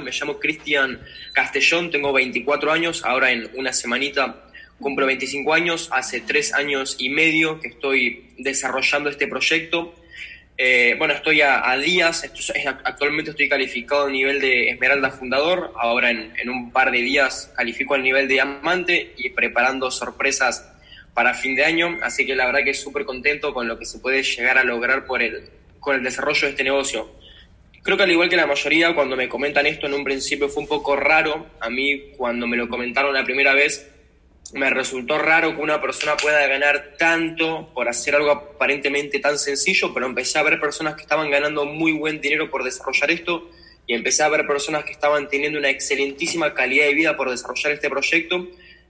me llamo Cristian Castellón, tengo 24 años, ahora en una semanita cumplo 25 años, hace tres años y medio que estoy desarrollando este proyecto. Eh, bueno, estoy a, días, actualmente estoy calificado a nivel de Esmeralda Fundador, ahora en, un par de días califico al nivel de Diamante y preparando sorpresas para fin de año, así que la verdad que súper contento con lo que se puede llegar a lograr con el desarrollo de este negocio. Creo que al igual que la mayoría, cuando me comentan esto en un principio fue un poco raro. A mí, cuando me lo comentaron la primera vez, me resultó raro que una persona pueda ganar tanto por hacer algo aparentemente tan sencillo, pero empecé a ver personas que estaban ganando muy buen dinero por desarrollar esto y empecé a ver personas que estaban teniendo una excelentísima calidad de vida por desarrollar este proyecto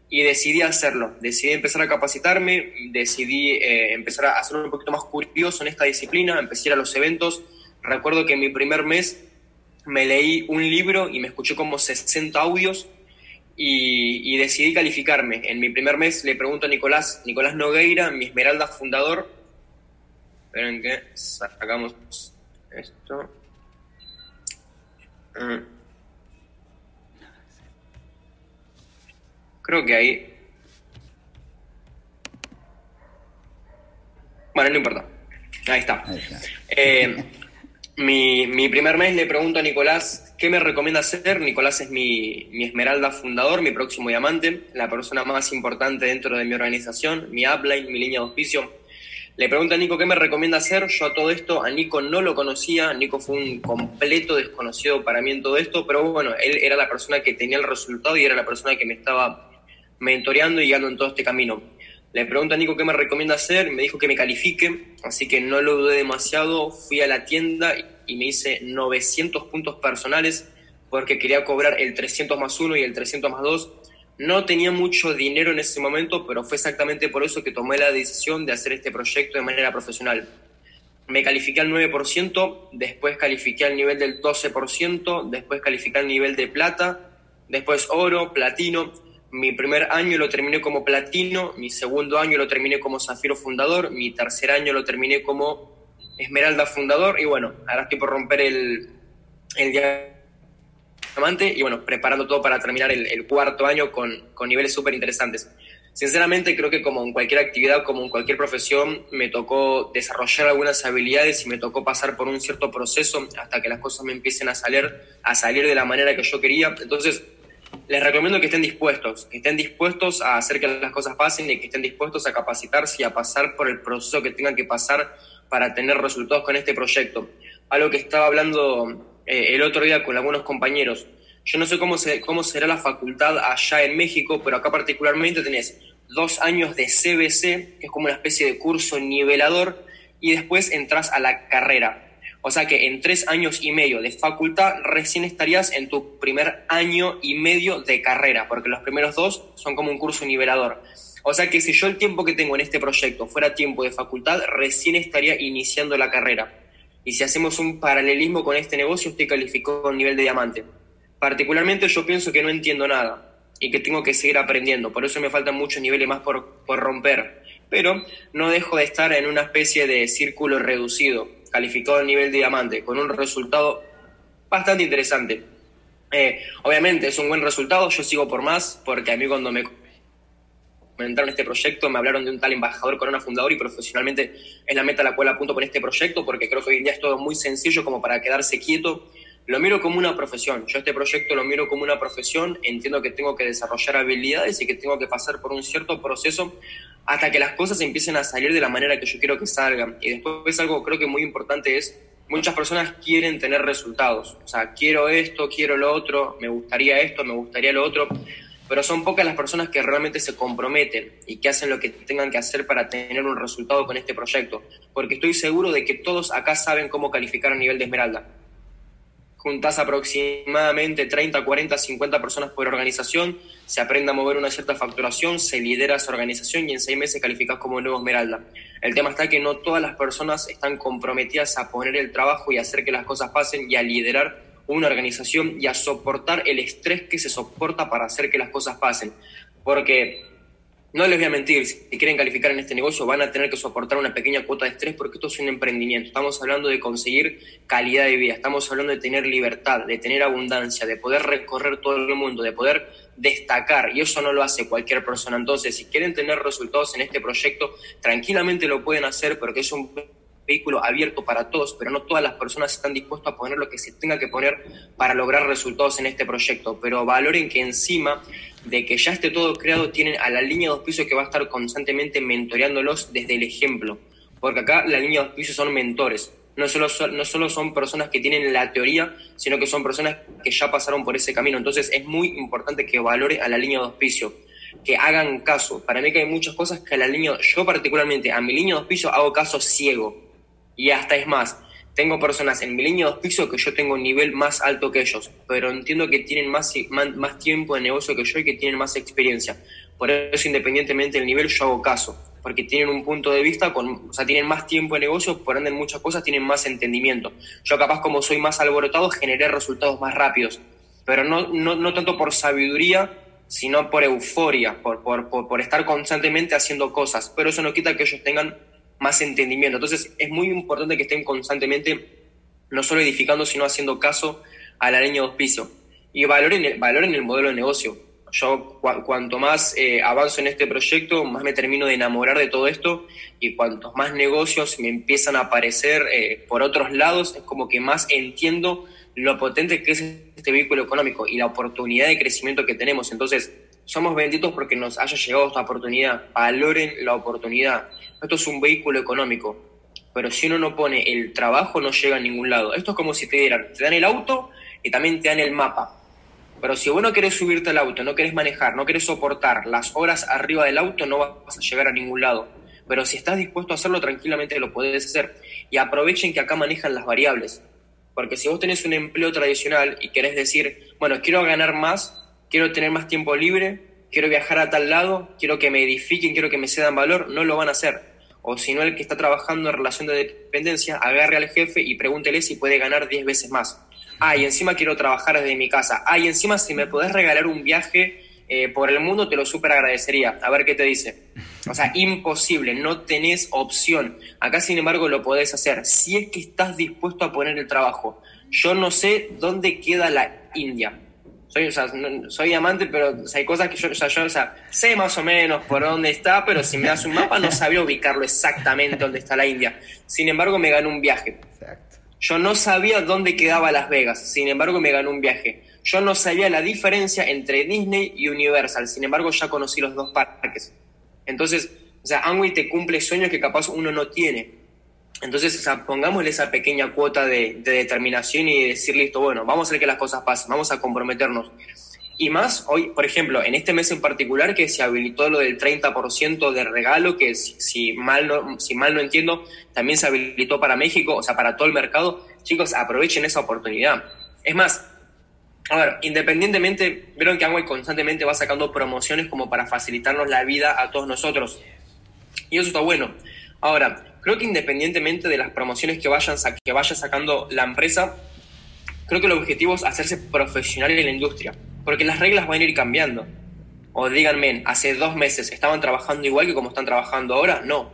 y decidí hacerlo. Decidí empezar a capacitarme, decidí eh, empezar a hacer un poquito más curioso en esta disciplina, empecé a ir a los eventos. Recuerdo que en mi primer mes me leí un libro y me escuché como 60 audios y, decidí calificarme. En mi primer mes le pregunto a Nicolás, Nicolás Nogueira, mi Esmeralda fundador. Esperen que sacamos esto. Ah. Creo que ahí. Bueno, no importa. Ahí está. Eh, mi, mi, primer mes le pregunto a Nicolás qué me recomienda hacer. Nicolás es mi, mi, esmeralda fundador, mi próximo diamante, la persona más importante dentro de mi organización, mi upline, mi línea de auspicio. Le pregunto a Nico qué me recomienda hacer. Yo a todo esto, a Nico no lo conocía. Nico fue un completo desconocido para mí en todo esto, pero bueno, él era la persona que tenía el resultado y era la persona que me estaba mentoreando y guiando en todo este camino. Le pregunto a Nico qué me recomienda hacer, me dijo que me califique, así que no lo dudé demasiado, fui a la tienda y me hice 900 puntos personales porque quería cobrar el 300 más 1 y el 300 más 2. No tenía mucho dinero en ese momento, pero fue exactamente por eso que tomé la decisión de hacer este proyecto de manera profesional. Me califiqué al 9%, después califiqué al nivel del 12%, después califiqué al nivel de plata, después oro, platino, mi primer año lo terminé como platino, mi segundo año lo terminé como zafiro fundador, mi tercer año lo terminé como esmeralda fundador y bueno, ahora estoy por romper el, el diamante y bueno, preparando todo para terminar el, cuarto año con, con niveles súper interesantes. Sinceramente creo que como en cualquier actividad, como en cualquier profesión, me tocó desarrollar algunas habilidades y me tocó pasar por un cierto proceso hasta que las cosas me empiecen a salir, a salir de la manera que yo quería. Entonces, les recomiendo que estén dispuestos, que estén dispuestos a hacer que las cosas pasen y que estén dispuestos a capacitarse y a pasar por el proceso que tengan que pasar para tener resultados con este proyecto. Algo que estaba hablando eh, el otro día con algunos compañeros. Yo no sé cómo, se, cómo será la facultad allá en México, pero acá particularmente tenés dos años de CBC, que es como una especie de curso nivelador, y después entras a la carrera. O sea que en tres años y medio de facultad recién estarías en tu primer año y medio de carrera, porque los primeros dos son como un curso nivelador. O sea que si yo el tiempo que tengo en este proyecto fuera tiempo de facultad, recién estaría iniciando la carrera. Y si hacemos un paralelismo con este negocio, estoy calificado a nivel de diamante. Particularmente yo pienso que no entiendo nada y que tengo que seguir aprendiendo. Por eso me faltan muchos niveles más por, por romper. Pero no dejo de estar en una especie de círculo reducido calificado al nivel diamante, con un resultado bastante interesante. Eh, obviamente es un buen resultado, yo sigo por más, porque a mí cuando me comentaron este proyecto me hablaron de un tal embajador corona fundador y profesionalmente es la meta a la cual apunto con este proyecto, porque creo que hoy en día es todo muy sencillo como para quedarse quieto. Lo miro como una profesión, yo este proyecto lo miro como una profesión, entiendo que tengo que desarrollar habilidades y que tengo que pasar por un cierto proceso hasta que las cosas empiecen a salir de la manera que yo quiero que salgan. Y después algo creo que muy importante es, muchas personas quieren tener resultados. O sea, quiero esto, quiero lo otro, me gustaría esto, me gustaría lo otro, pero son pocas las personas que realmente se comprometen y que hacen lo que tengan que hacer para tener un resultado con este proyecto. Porque estoy seguro de que todos acá saben cómo calificar a nivel de esmeralda juntas aproximadamente 30, 40, 50 personas por organización, se aprende a mover una cierta facturación, se lidera esa organización y en seis meses calificas como nuevo Esmeralda. El tema está que no todas las personas están comprometidas a poner el trabajo y hacer que las cosas pasen y a liderar una organización y a soportar el estrés que se soporta para hacer que las cosas pasen. Porque no les voy a mentir, si quieren calificar en este negocio van a tener que soportar una pequeña cuota de estrés porque esto es un emprendimiento. Estamos hablando de conseguir calidad de vida, estamos hablando de tener libertad, de tener abundancia, de poder recorrer todo el mundo, de poder destacar y eso no lo hace cualquier persona. Entonces, si quieren tener resultados en este proyecto, tranquilamente lo pueden hacer porque es un vehículo abierto para todos, pero no todas las personas están dispuestas a poner lo que se tenga que poner para lograr resultados en este proyecto. Pero valoren que encima de que ya esté todo creado, tienen a la línea de auspicio que va a estar constantemente mentoreándolos desde el ejemplo. Porque acá la línea de auspicio son mentores. No solo, son, no solo son personas que tienen la teoría, sino que son personas que ya pasaron por ese camino. Entonces es muy importante que valore a la línea de auspicio, que hagan caso. Para mí que hay muchas cosas que a la línea, yo particularmente a mi línea de auspicio hago caso ciego. Y hasta es más, tengo personas en mi línea de auspicio que yo tengo un nivel más alto que ellos, pero entiendo que tienen más, más, tiempo de negocio que yo y que tienen más experiencia. Por eso, independientemente del nivel, yo hago caso, porque tienen un punto de vista, con, o sea, tienen más tiempo de negocio, por ende muchas cosas tienen más entendimiento. Yo capaz como soy más alborotado, generé resultados más rápidos, pero no, no, no tanto por sabiduría, sino por euforia, por, por, por estar constantemente haciendo cosas. Pero eso no quita que ellos tengan más entendimiento. Entonces es muy importante que estén constantemente no solo edificando, sino haciendo caso a la línea de auspicio. Y valoren el, valoren el modelo de negocio. Yo cuanto más eh, avanzo en este proyecto, más me termino de enamorar de todo esto y cuantos más negocios me empiezan a aparecer eh, por otros lados, es como que más entiendo lo potente que es este vehículo económico y la oportunidad de crecimiento que tenemos. Entonces, somos benditos porque nos haya llegado esta oportunidad. Valoren la oportunidad. Esto es un vehículo económico, pero si uno no pone el trabajo no llega a ningún lado. Esto es como si te dieran, te dan el auto y también te dan el mapa. Pero si vos no querés subirte al auto, no querés manejar, no querés soportar las horas arriba del auto, no vas a llegar a ningún lado. Pero si estás dispuesto a hacerlo, tranquilamente lo puedes hacer. Y aprovechen que acá manejan las variables. Porque si vos tenés un empleo tradicional y querés decir, bueno, quiero ganar más, quiero tener más tiempo libre, quiero viajar a tal lado, quiero que me edifiquen, quiero que me cedan valor, no lo van a hacer o si no el que está trabajando en relación de dependencia, agarre al jefe y pregúntele si puede ganar 10 veces más. Ah, y encima quiero trabajar desde mi casa. Ah, y encima si me podés regalar un viaje eh, por el mundo, te lo súper agradecería. A ver qué te dice. O sea, imposible, no tenés opción. Acá, sin embargo, lo podés hacer. Si es que estás dispuesto a poner el trabajo. Yo no sé dónde queda la India soy, o sea, soy amante, pero hay cosas que yo, o sea, yo sé más o menos por dónde está, pero si me das un mapa no sabía ubicarlo exactamente dónde está la India. Sin embargo, me ganó un viaje. Yo no sabía dónde quedaba Las Vegas, sin embargo, me ganó un viaje. Yo no sabía la diferencia entre Disney y Universal, sin embargo, ya conocí los dos parques. Entonces, o sea, Amway te cumple sueños que capaz uno no tiene. Entonces, o sea, pongámosle esa pequeña cuota de, determinación y decir, listo, bueno, vamos a hacer que las cosas pasen, vamos a comprometernos. Y más, hoy, por ejemplo, en este mes en particular que se habilitó lo del 30% de regalo, que si, mal no, si mal no entiendo, también se habilitó para México, o sea, para todo el mercado. Chicos, aprovechen esa oportunidad. Es más, a ver, independientemente, vieron que Amway constantemente va sacando promociones como para facilitarnos la vida a todos nosotros. Y eso está bueno. Ahora, creo que independientemente de las promociones que, vayan, que vaya sacando la empresa, creo que el objetivo es hacerse profesional en la industria, porque las reglas van a ir cambiando. O díganme, hace dos meses estaban trabajando igual que como están trabajando ahora, no,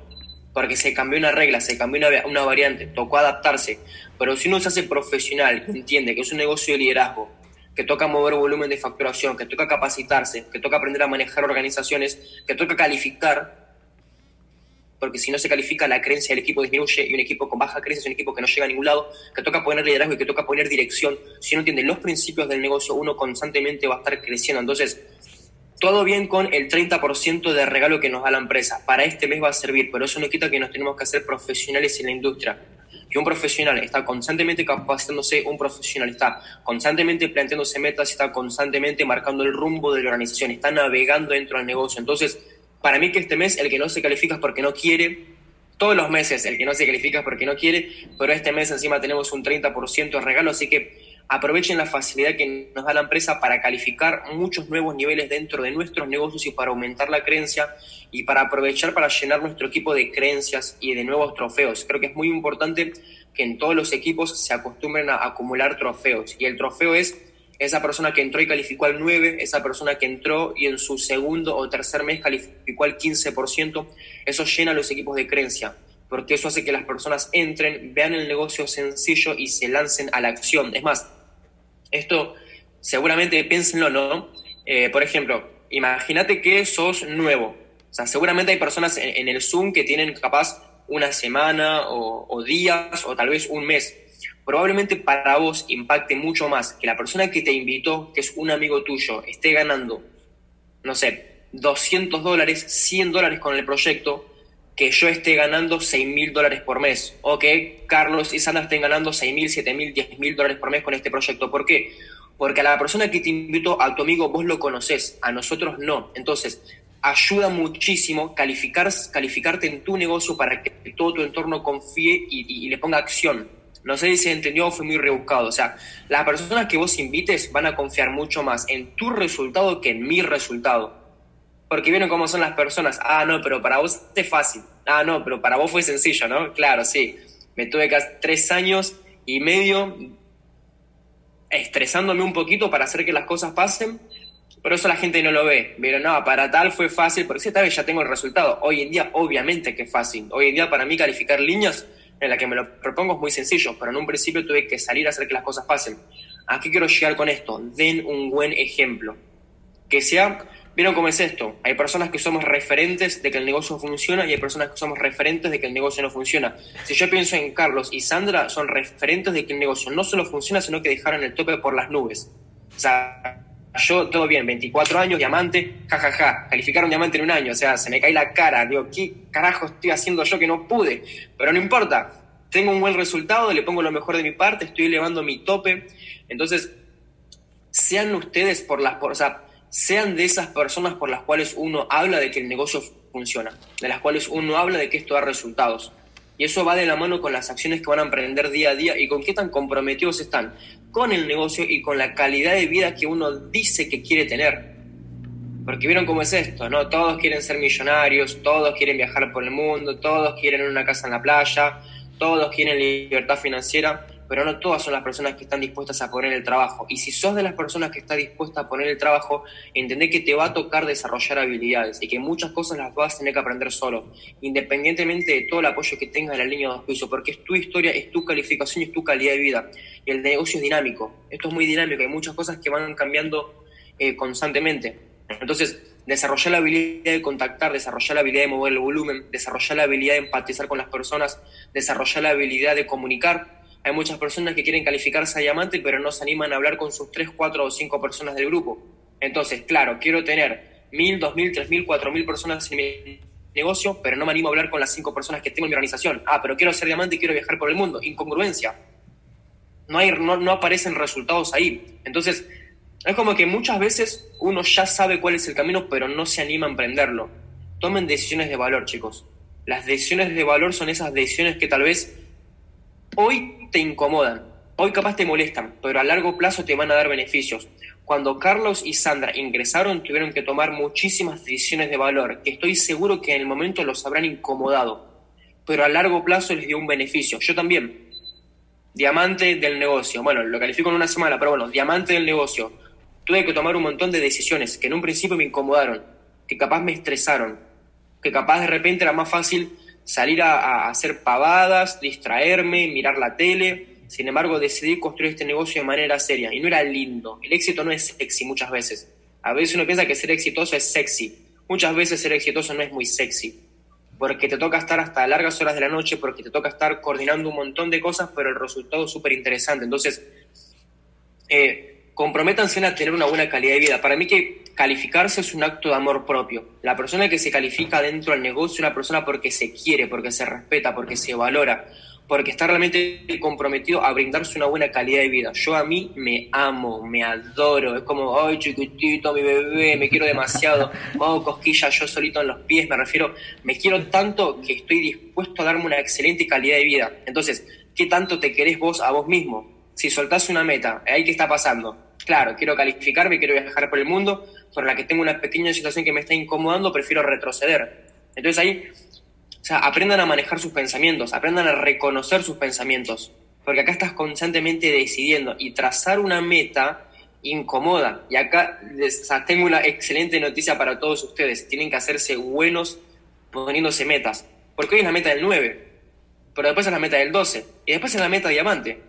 porque se cambió una regla, se cambió una, una variante, tocó adaptarse. Pero si uno se hace profesional, entiende que es un negocio de liderazgo, que toca mover volumen de facturación, que toca capacitarse, que toca aprender a manejar organizaciones, que toca calificar, porque si no se califica la creencia del equipo disminuye y un equipo con baja creencia es un equipo que no llega a ningún lado, que toca poner liderazgo y que toca poner dirección. Si no entiende los principios del negocio, uno constantemente va a estar creciendo. Entonces, todo bien con el 30% de regalo que nos da la empresa. Para este mes va a servir, pero eso no quita que nos tenemos que hacer profesionales en la industria. Que un profesional está constantemente capacitándose, un profesional está constantemente planteándose metas, está constantemente marcando el rumbo de la organización, está navegando dentro del negocio. Entonces, para mí que este mes el que no se califica es porque no quiere, todos los meses el que no se califica es porque no quiere, pero este mes encima tenemos un 30% de regalo, así que aprovechen la facilidad que nos da la empresa para calificar muchos nuevos niveles dentro de nuestros negocios y para aumentar la creencia y para aprovechar para llenar nuestro equipo de creencias y de nuevos trofeos. Creo que es muy importante que en todos los equipos se acostumbren a acumular trofeos y el trofeo es esa persona que entró y calificó al 9, esa persona que entró y en su segundo o tercer mes calificó al 15%, eso llena los equipos de creencia, porque eso hace que las personas entren, vean el negocio sencillo y se lancen a la acción. Es más, esto seguramente piénsenlo, ¿no? Eh, por ejemplo, imagínate que sos nuevo. O sea, seguramente hay personas en, el Zoom que tienen capaz una semana o días o tal vez un mes probablemente para vos impacte mucho más que la persona que te invitó, que es un amigo tuyo, esté ganando, no sé, 200 dólares, 100 dólares con el proyecto, que yo esté ganando 6 mil dólares por mes, o que Carlos y Sandra estén ganando 6 mil, 7 mil, 10 mil dólares por mes con este proyecto. ¿Por qué? Porque a la persona que te invitó, a tu amigo, vos lo conoces, a nosotros no. Entonces, ayuda muchísimo calificar, calificarte en tu negocio para que todo tu entorno confíe y le ponga acción. No sé si se entendió o fue muy rebuscado. O sea, las personas que vos invites van a confiar mucho más en tu resultado que en mi resultado. Porque vieron cómo son las personas. Ah, no, pero para vos es fácil. Ah, no, pero para vos fue sencillo, ¿no? Claro, sí. Me tuve casi tres años y medio estresándome un poquito para hacer que las cosas pasen, pero eso la gente no lo ve. Pero no, para tal fue fácil, porque si esta vez ya tengo el resultado. Hoy en día, obviamente que es fácil. Hoy en día, para mí, calificar líneas en la que me lo propongo es muy sencillo, pero en un principio tuve que salir a hacer que las cosas pasen. ¿A qué quiero llegar con esto? Den un buen ejemplo. Que sea, ¿vieron cómo es esto? Hay personas que somos referentes de que el negocio funciona y hay personas que somos referentes de que el negocio no funciona. Si yo pienso en Carlos y Sandra, son referentes de que el negocio no solo funciona, sino que dejaron el tope por las nubes. O sea, yo todo bien, 24 años, diamante, jajaja, ja, ja. calificaron diamante en un año, o sea, se me cae la cara, digo, ¿qué carajo estoy haciendo yo que no pude? Pero no importa, tengo un buen resultado, le pongo lo mejor de mi parte, estoy elevando mi tope, entonces, sean ustedes por las, por, o sea, sean de esas personas por las cuales uno habla de que el negocio funciona, de las cuales uno habla de que esto da resultados. Y eso va de la mano con las acciones que van a emprender día a día y con qué tan comprometidos están con el negocio y con la calidad de vida que uno dice que quiere tener. Porque vieron cómo es esto, ¿no? Todos quieren ser millonarios, todos quieren viajar por el mundo, todos quieren una casa en la playa, todos quieren libertad financiera, pero no todas son las personas que están dispuestas a poner el trabajo. Y si sos de las personas que está dispuesta a poner el trabajo, entendé que te va a tocar desarrollar habilidades y que muchas cosas las vas a tener que aprender solo, independientemente de todo el apoyo que tengas en la línea de auspicio, porque es tu historia, es tu calificación y es tu calidad de vida. Y el negocio es dinámico. Esto es muy dinámico, hay muchas cosas que van cambiando eh, constantemente. Entonces, desarrollar la habilidad de contactar, desarrollar la habilidad de mover el volumen, desarrollar la habilidad de empatizar con las personas, desarrollar la habilidad de comunicar, hay muchas personas que quieren calificarse a diamante, pero no se animan a hablar con sus 3, 4 o 5 personas del grupo. Entonces, claro, quiero tener 1000, 2000, 3000, 4000 personas en mi negocio, pero no me animo a hablar con las 5 personas que tengo en mi organización. Ah, pero quiero ser diamante y quiero viajar por el mundo. Incongruencia. No, hay, no, no aparecen resultados ahí. Entonces, es como que muchas veces uno ya sabe cuál es el camino, pero no se anima a emprenderlo. Tomen decisiones de valor, chicos. Las decisiones de valor son esas decisiones que tal vez hoy te incomodan, hoy capaz te molestan, pero a largo plazo te van a dar beneficios. Cuando Carlos y Sandra ingresaron tuvieron que tomar muchísimas decisiones de valor, que estoy seguro que en el momento los habrán incomodado, pero a largo plazo les dio un beneficio. Yo también, diamante del negocio, bueno, lo califico en una semana, pero bueno, diamante del negocio. Tuve que tomar un montón de decisiones que en un principio me incomodaron, que capaz me estresaron, que capaz de repente era más fácil salir a, hacer pavadas, distraerme, mirar la tele. Sin embargo, decidí construir este negocio de manera seria y no era lindo. El éxito no es sexy muchas veces. A veces uno piensa que ser exitoso es sexy. Muchas veces ser exitoso no es muy sexy. Porque te toca estar hasta largas horas de la noche, porque te toca estar coordinando un montón de cosas, pero el resultado es súper interesante. Entonces, eh, comprométanse a tener una buena calidad de vida. Para mí que calificarse es un acto de amor propio. La persona que se califica dentro del negocio es una persona porque se quiere, porque se respeta, porque se valora, porque está realmente comprometido a brindarse una buena calidad de vida. Yo a mí me amo, me adoro, es como, ay chiquitito, mi bebé, me quiero demasiado, oh cosquillas yo solito en los pies, me refiero, me quiero tanto que estoy dispuesto a darme una excelente calidad de vida. Entonces, ¿qué tanto te querés vos a vos mismo? Si soltás una meta, ¿ahí qué está pasando? Claro, quiero calificarme, quiero viajar por el mundo, sobre la que tengo una pequeña situación que me está incomodando, prefiero retroceder. Entonces ahí, o sea, aprendan a manejar sus pensamientos, aprendan a reconocer sus pensamientos, porque acá estás constantemente decidiendo y trazar una meta incomoda. Y acá les, tengo una excelente noticia para todos ustedes. Tienen que hacerse buenos poniéndose metas. Porque hoy es la meta del 9, pero después es la meta del 12 y después es la meta diamante.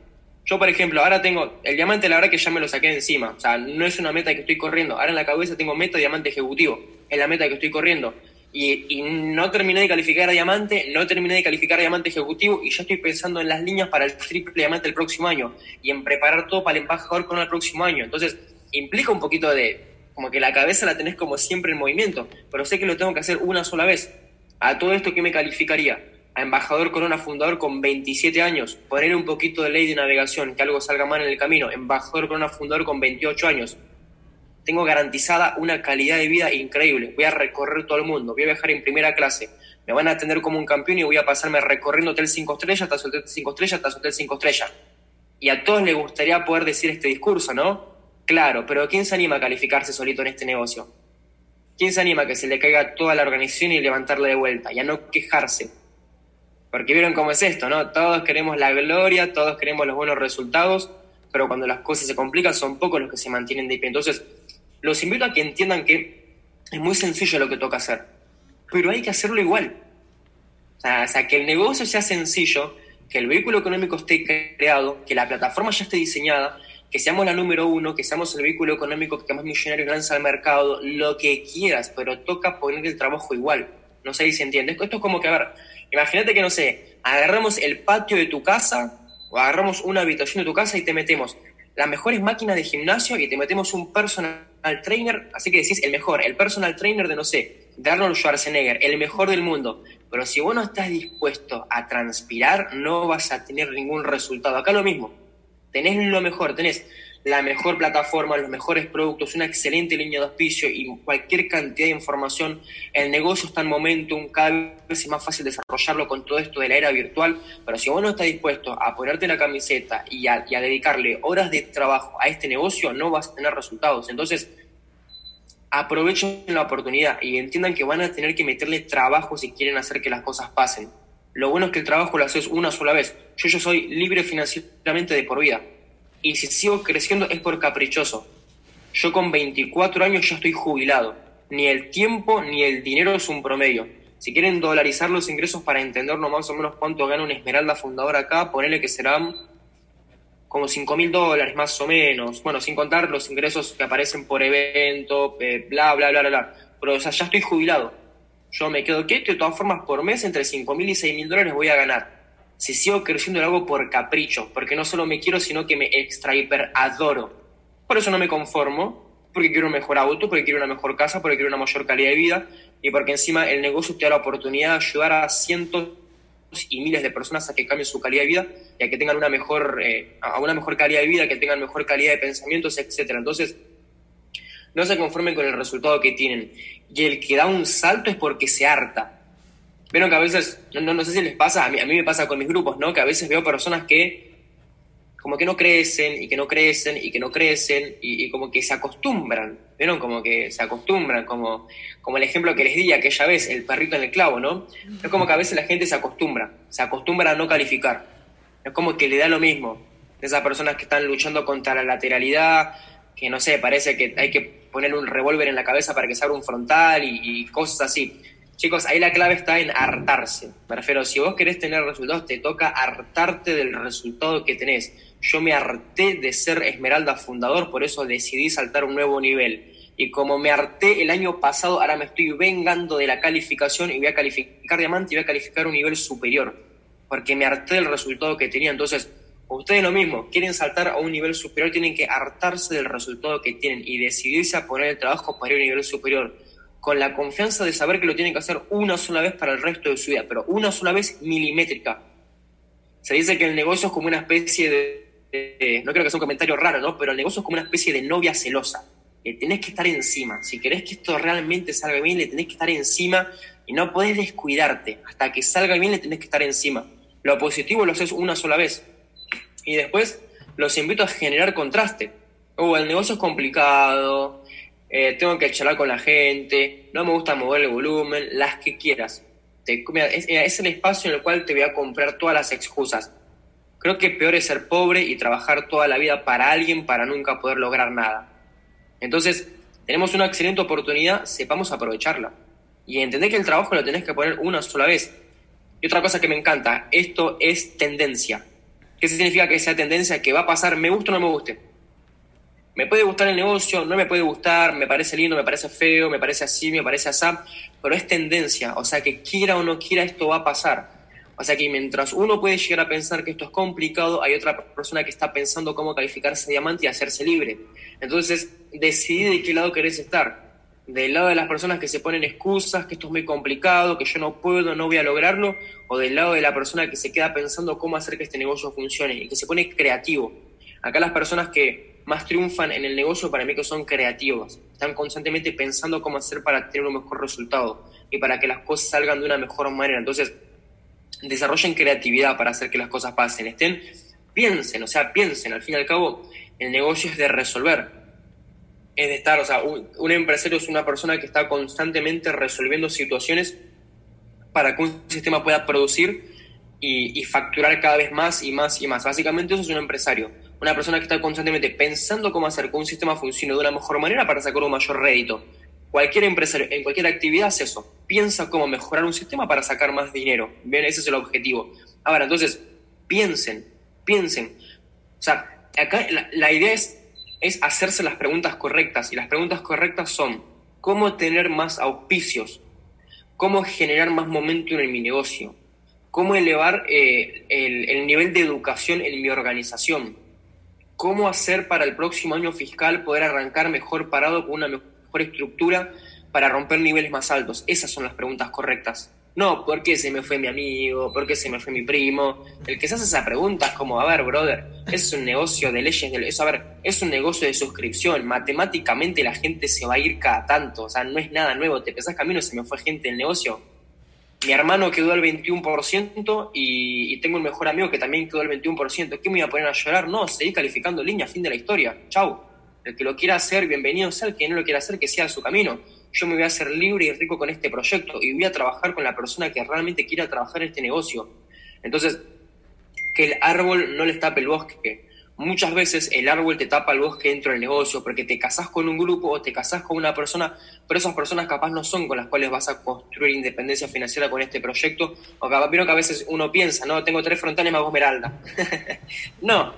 Yo, por ejemplo, ahora tengo el diamante, la verdad que ya me lo saqué encima. O sea, no es una meta que estoy corriendo. Ahora en la cabeza tengo meta diamante ejecutivo. Es la meta que estoy corriendo. Y, no terminé de calificar a diamante, no terminé de calificar a diamante ejecutivo y ya estoy pensando en las líneas para el triple diamante el próximo año y en preparar todo para el embajador con el próximo año. Entonces, implica un poquito de, como que la cabeza la tenés como siempre en movimiento, pero sé que lo tengo que hacer una sola vez. A todo esto, ¿qué me calificaría? A embajador corona fundador con 27 años, poner un poquito de ley de navegación, que algo salga mal en el camino, embajador corona fundador con 28 años, tengo garantizada una calidad de vida increíble. Voy a recorrer todo el mundo, voy a viajar en primera clase, me van a atender como un campeón y voy a pasarme recorriendo hotel 5 estrellas, tras hotel 5 estrellas, tras hotel 5 estrellas. Y a todos les gustaría poder decir este discurso, ¿no? Claro, pero ¿quién se anima a calificarse solito en este negocio? ¿Quién se anima a que se le caiga toda la organización y levantarla de vuelta y a no quejarse? Porque vieron cómo es esto, ¿no? Todos queremos la gloria, todos queremos los buenos resultados, pero cuando las cosas se complican son pocos los que se mantienen de pie. Entonces, los invito a que entiendan que es muy sencillo lo que toca hacer, pero hay que hacerlo igual. O sea, que el negocio sea sencillo, que el vehículo económico esté creado, que la plataforma ya esté diseñada, que seamos la número uno, que seamos el vehículo económico que más millonarios lanza al mercado, lo que quieras, pero toca poner el trabajo igual. No sé si se entiende. Esto es como que, a ver, imagínate que, no sé, agarramos el patio de tu casa o agarramos una habitación de tu casa y te metemos las mejores máquinas de gimnasio y te metemos un personal trainer, así que decís el mejor, el personal trainer de, no sé, de Arnold Schwarzenegger, el mejor del mundo. Pero si vos no estás dispuesto a transpirar, no vas a tener ningún resultado. Acá lo mismo, tenés lo mejor, tenés la mejor plataforma, los mejores productos, una excelente línea de auspicio y cualquier cantidad de información. El negocio está en momentum, cada vez es más fácil desarrollarlo con todo esto de la era virtual, pero si vos no estás dispuesto a ponerte la camiseta y a, dedicarle horas de trabajo a este negocio, no vas a tener resultados. Entonces, aprovechen la oportunidad y entiendan que van a tener que meterle trabajo si quieren hacer que las cosas pasen. Lo bueno es que el trabajo lo haces una sola vez. Yo, yo soy libre financieramente de por vida y si sigo creciendo es por caprichoso. Yo con 24 años ya estoy jubilado. Ni el tiempo ni el dinero es un promedio. Si quieren dolarizar los ingresos para entendernos más o menos cuánto gana un Esmeralda fundador acá, ponele que serán como 5 mil dólares más o menos. Bueno, sin contar los ingresos que aparecen por evento, eh, bla, bla, bla, bla, bla. Pero o sea, ya estoy jubilado. Yo me quedo quieto y de todas formas por mes entre 5 mil y 6 mil dólares voy a ganar si sigo creciendo lo hago por capricho, porque no solo me quiero, sino que me extra hiper adoro. Por eso no me conformo, porque quiero un mejor auto, porque quiero una mejor casa, porque quiero una mayor calidad de vida y porque encima el negocio te da la oportunidad de ayudar a cientos y miles de personas a que cambien su calidad de vida y a que tengan una mejor, eh, a una mejor calidad de vida, que tengan mejor calidad de pensamientos, etc. Entonces, no se conformen con el resultado que tienen. Y el que da un salto es porque se harta Vieron que a veces, no, no sé si les pasa, a mí, a mí me pasa con mis grupos, ¿no? Que a veces veo personas que como que no crecen y que no crecen y que no crecen y, como que se acostumbran, ¿vieron? Como que se acostumbran, como, como el ejemplo que les di aquella vez, el perrito en el clavo, ¿no? Es como que a veces la gente se acostumbra, se acostumbra a no calificar. Es como que le da lo mismo. Esas personas que están luchando contra la lateralidad, que no sé, parece que hay que poner un revólver en la cabeza para que se abra un frontal y cosas así Chicos, ahí la clave está en hartarse. Me refiero, si vos querés tener resultados, te toca hartarte del resultado que tenés. Yo me harté de ser Esmeralda fundador, por eso decidí saltar un nuevo nivel. Y como me harté el año pasado, ahora me estoy vengando de la calificación y voy a calificar diamante y voy a calificar un nivel superior. Porque me harté del resultado que tenía. Entonces, ustedes lo mismo, quieren saltar a un nivel superior, tienen que hartarse del resultado que tienen y decidirse a poner el trabajo para ir a un nivel superior con la confianza de saber que lo tienen que hacer una sola vez para el resto de su vida, pero una sola vez milimétrica. Se dice que el negocio es como una especie de, no creo que sea un comentario raro, ¿no? Pero el negocio es como una especie de novia celosa. Le tenés que estar encima. Si querés que esto realmente salga bien, le tenés que estar encima y no podés descuidarte. Hasta que salga bien, le tenés que estar encima. Lo positivo lo haces una sola vez. Y después los invito a generar contraste. Oh, el negocio es complicado, eh, tengo que charlar con la gente, no me gusta mover el volumen, las que quieras. Te, es, el espacio en el cual te voy a comprar todas las excusas. Creo que peor es ser pobre y trabajar toda la vida para alguien para nunca poder lograr nada. Entonces, tenemos una excelente oportunidad, sepamos aprovecharla. Y entender que el trabajo lo tenés que poner una sola vez. Y otra cosa que me encanta, esto es tendencia. ¿Qué significa que sea tendencia? Que va a pasar, me gusta o no me guste. Me puede gustar el negocio, no me puede gustar, me parece lindo, me parece feo, me parece así, me parece así, pero es tendencia. O sea que quiera o no quiera, esto va a pasar. O sea que mientras uno puede llegar a pensar que esto es complicado, hay otra persona que está pensando cómo calificarse diamante y hacerse libre. Entonces, decidí de qué lado querés estar. Del lado de las personas que se ponen excusas, que esto es muy complicado, que yo no puedo, no voy a lograrlo, o del lado de la persona que se queda pensando cómo hacer que este negocio funcione y que se pone creativo. Acá las personas que más triunfan en el negocio para mí que son creativos, están constantemente pensando cómo hacer para tener un mejor resultado y para que las cosas salgan de una mejor manera. Entonces, desarrollen creatividad para hacer que las cosas pasen, estén, piensen, o sea, piensen, al fin y al cabo, el negocio es de resolver, es de estar, o sea, un, empresario es una persona que está constantemente resolviendo situaciones para que un sistema pueda producir y, y, facturar cada vez más y más y más. Básicamente eso es un empresario, una persona que está constantemente pensando cómo hacer que un sistema funcione de una mejor manera para sacar un mayor rédito. Cualquier empresario en cualquier actividad hace eso, piensa cómo mejorar un sistema para sacar más dinero. Bien, ese es el objetivo. Ahora, entonces, piensen, piensen. O sea, acá la, idea es, es hacerse las preguntas correctas y las preguntas correctas son, ¿cómo tener más auspicios? ¿Cómo generar más momentum en mi negocio? ¿Cómo elevar eh, el, el nivel de educación en mi organización? ¿Cómo hacer para el próximo año fiscal poder arrancar mejor parado con una mejor estructura para romper niveles más altos? Esas son las preguntas correctas. No, ¿por qué se me fue mi amigo? ¿Por qué se me fue mi primo? El que se hace esa pregunta es como, a ver, brother, es un negocio de leyes, de, a ver, es un negocio de suscripción. Matemáticamente la gente se va a ir cada tanto, o sea, no es nada nuevo. ¿Te pensás camino se me fue gente del negocio? Mi hermano quedó al 21% y, y tengo un mejor amigo que también quedó al 21%. ¿Qué me iba a poner a llorar? No, seguí calificando línea, fin de la historia. Chau. El que lo quiera hacer, bienvenido sea. El que no lo quiera hacer, que sea su camino. Yo me voy a hacer libre y rico con este proyecto y voy a trabajar con la persona que realmente quiera trabajar en este negocio. Entonces, que el árbol no le tape el bosque. Muchas veces el árbol te tapa el bosque dentro del negocio porque te casás con un grupo o te casás con una persona, pero esas personas capaz no son con las cuales vas a construir independencia financiera con este proyecto. O capaz, que a veces uno piensa, no, tengo tres frontales más esmeralda. no,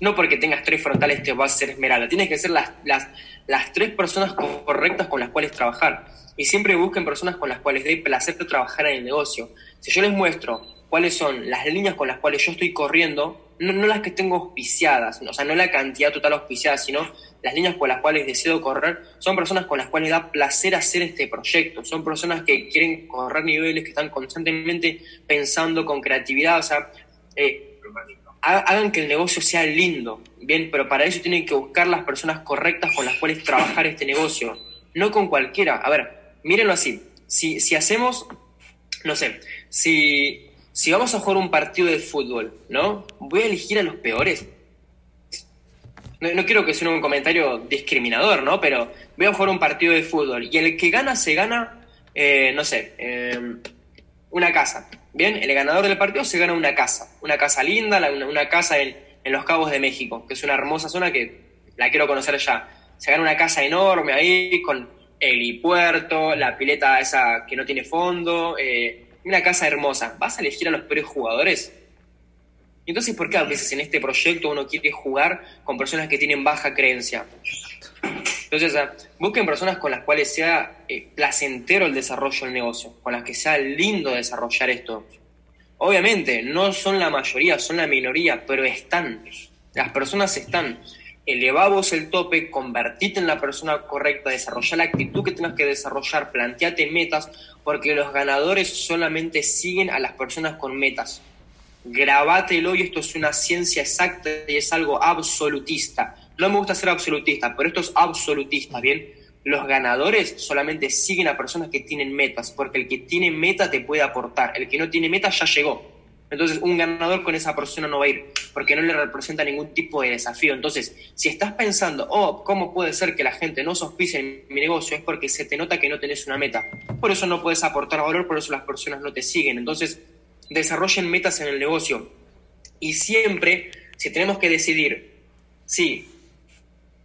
no porque tengas tres frontales te vas a ser esmeralda. Tienes que ser las, las, las tres personas correctas con las cuales trabajar. Y siempre busquen personas con las cuales dé placer trabajar en el negocio. Si yo les muestro cuáles son las líneas con las cuales yo estoy corriendo, no, las que tengo auspiciadas, o sea, no la cantidad total auspiciada, sino las líneas con las cuales decido correr, son personas con las cuales da placer hacer este proyecto, son personas que quieren correr niveles, que están constantemente pensando con creatividad, o sea, eh, hagan que el negocio sea lindo, bien, pero para eso tienen que buscar las personas correctas con las cuales trabajar este negocio, no con cualquiera. A ver, mírenlo así, si, si hacemos, no sé, si, si vamos a jugar un partido de fútbol, ¿no? Voy a elegir a los peores. No, quiero que sea un comentario discriminador, ¿no? Pero voy a jugar un partido de fútbol y el que gana se gana, eh, no sé, eh, una casa. Bien, el ganador del partido se gana una casa, una casa linda, una, casa en, Los Cabos de México, que es una hermosa zona que la quiero conocer ya. Se gana una casa enorme ahí, con el puerto, la pileta esa que no tiene fondo, eh, una casa hermosa. ¿Vas a elegir a los peores jugadores? Entonces, ¿por qué a veces en este proyecto uno quiere jugar con personas que tienen baja creencia? Entonces, busquen personas con las cuales sea eh, placentero el desarrollo del negocio, con las que sea lindo desarrollar esto. Obviamente, no son la mayoría, son la minoría, pero están. Las personas están. Elevamos el tope, convertite en la persona correcta, desarrolla la actitud que tengas que desarrollar, planteate metas, porque los ganadores solamente siguen a las personas con metas. Grabátelo y esto es una ciencia exacta y es algo absolutista. No me gusta ser absolutista, pero esto es absolutista, ¿bien? Los ganadores solamente siguen a personas que tienen metas, porque el que tiene meta te puede aportar, el que no tiene meta ya llegó. Entonces, un ganador con esa persona no va a ir, porque no le representa ningún tipo de desafío. Entonces, si estás pensando, oh, ¿cómo puede ser que la gente no se auspicie en mi negocio? Es porque se te nota que no tenés una meta. Por eso no puedes aportar valor, por eso las personas no te siguen. Entonces, desarrollen metas en el negocio Y siempre, si tenemos que decidir, sí,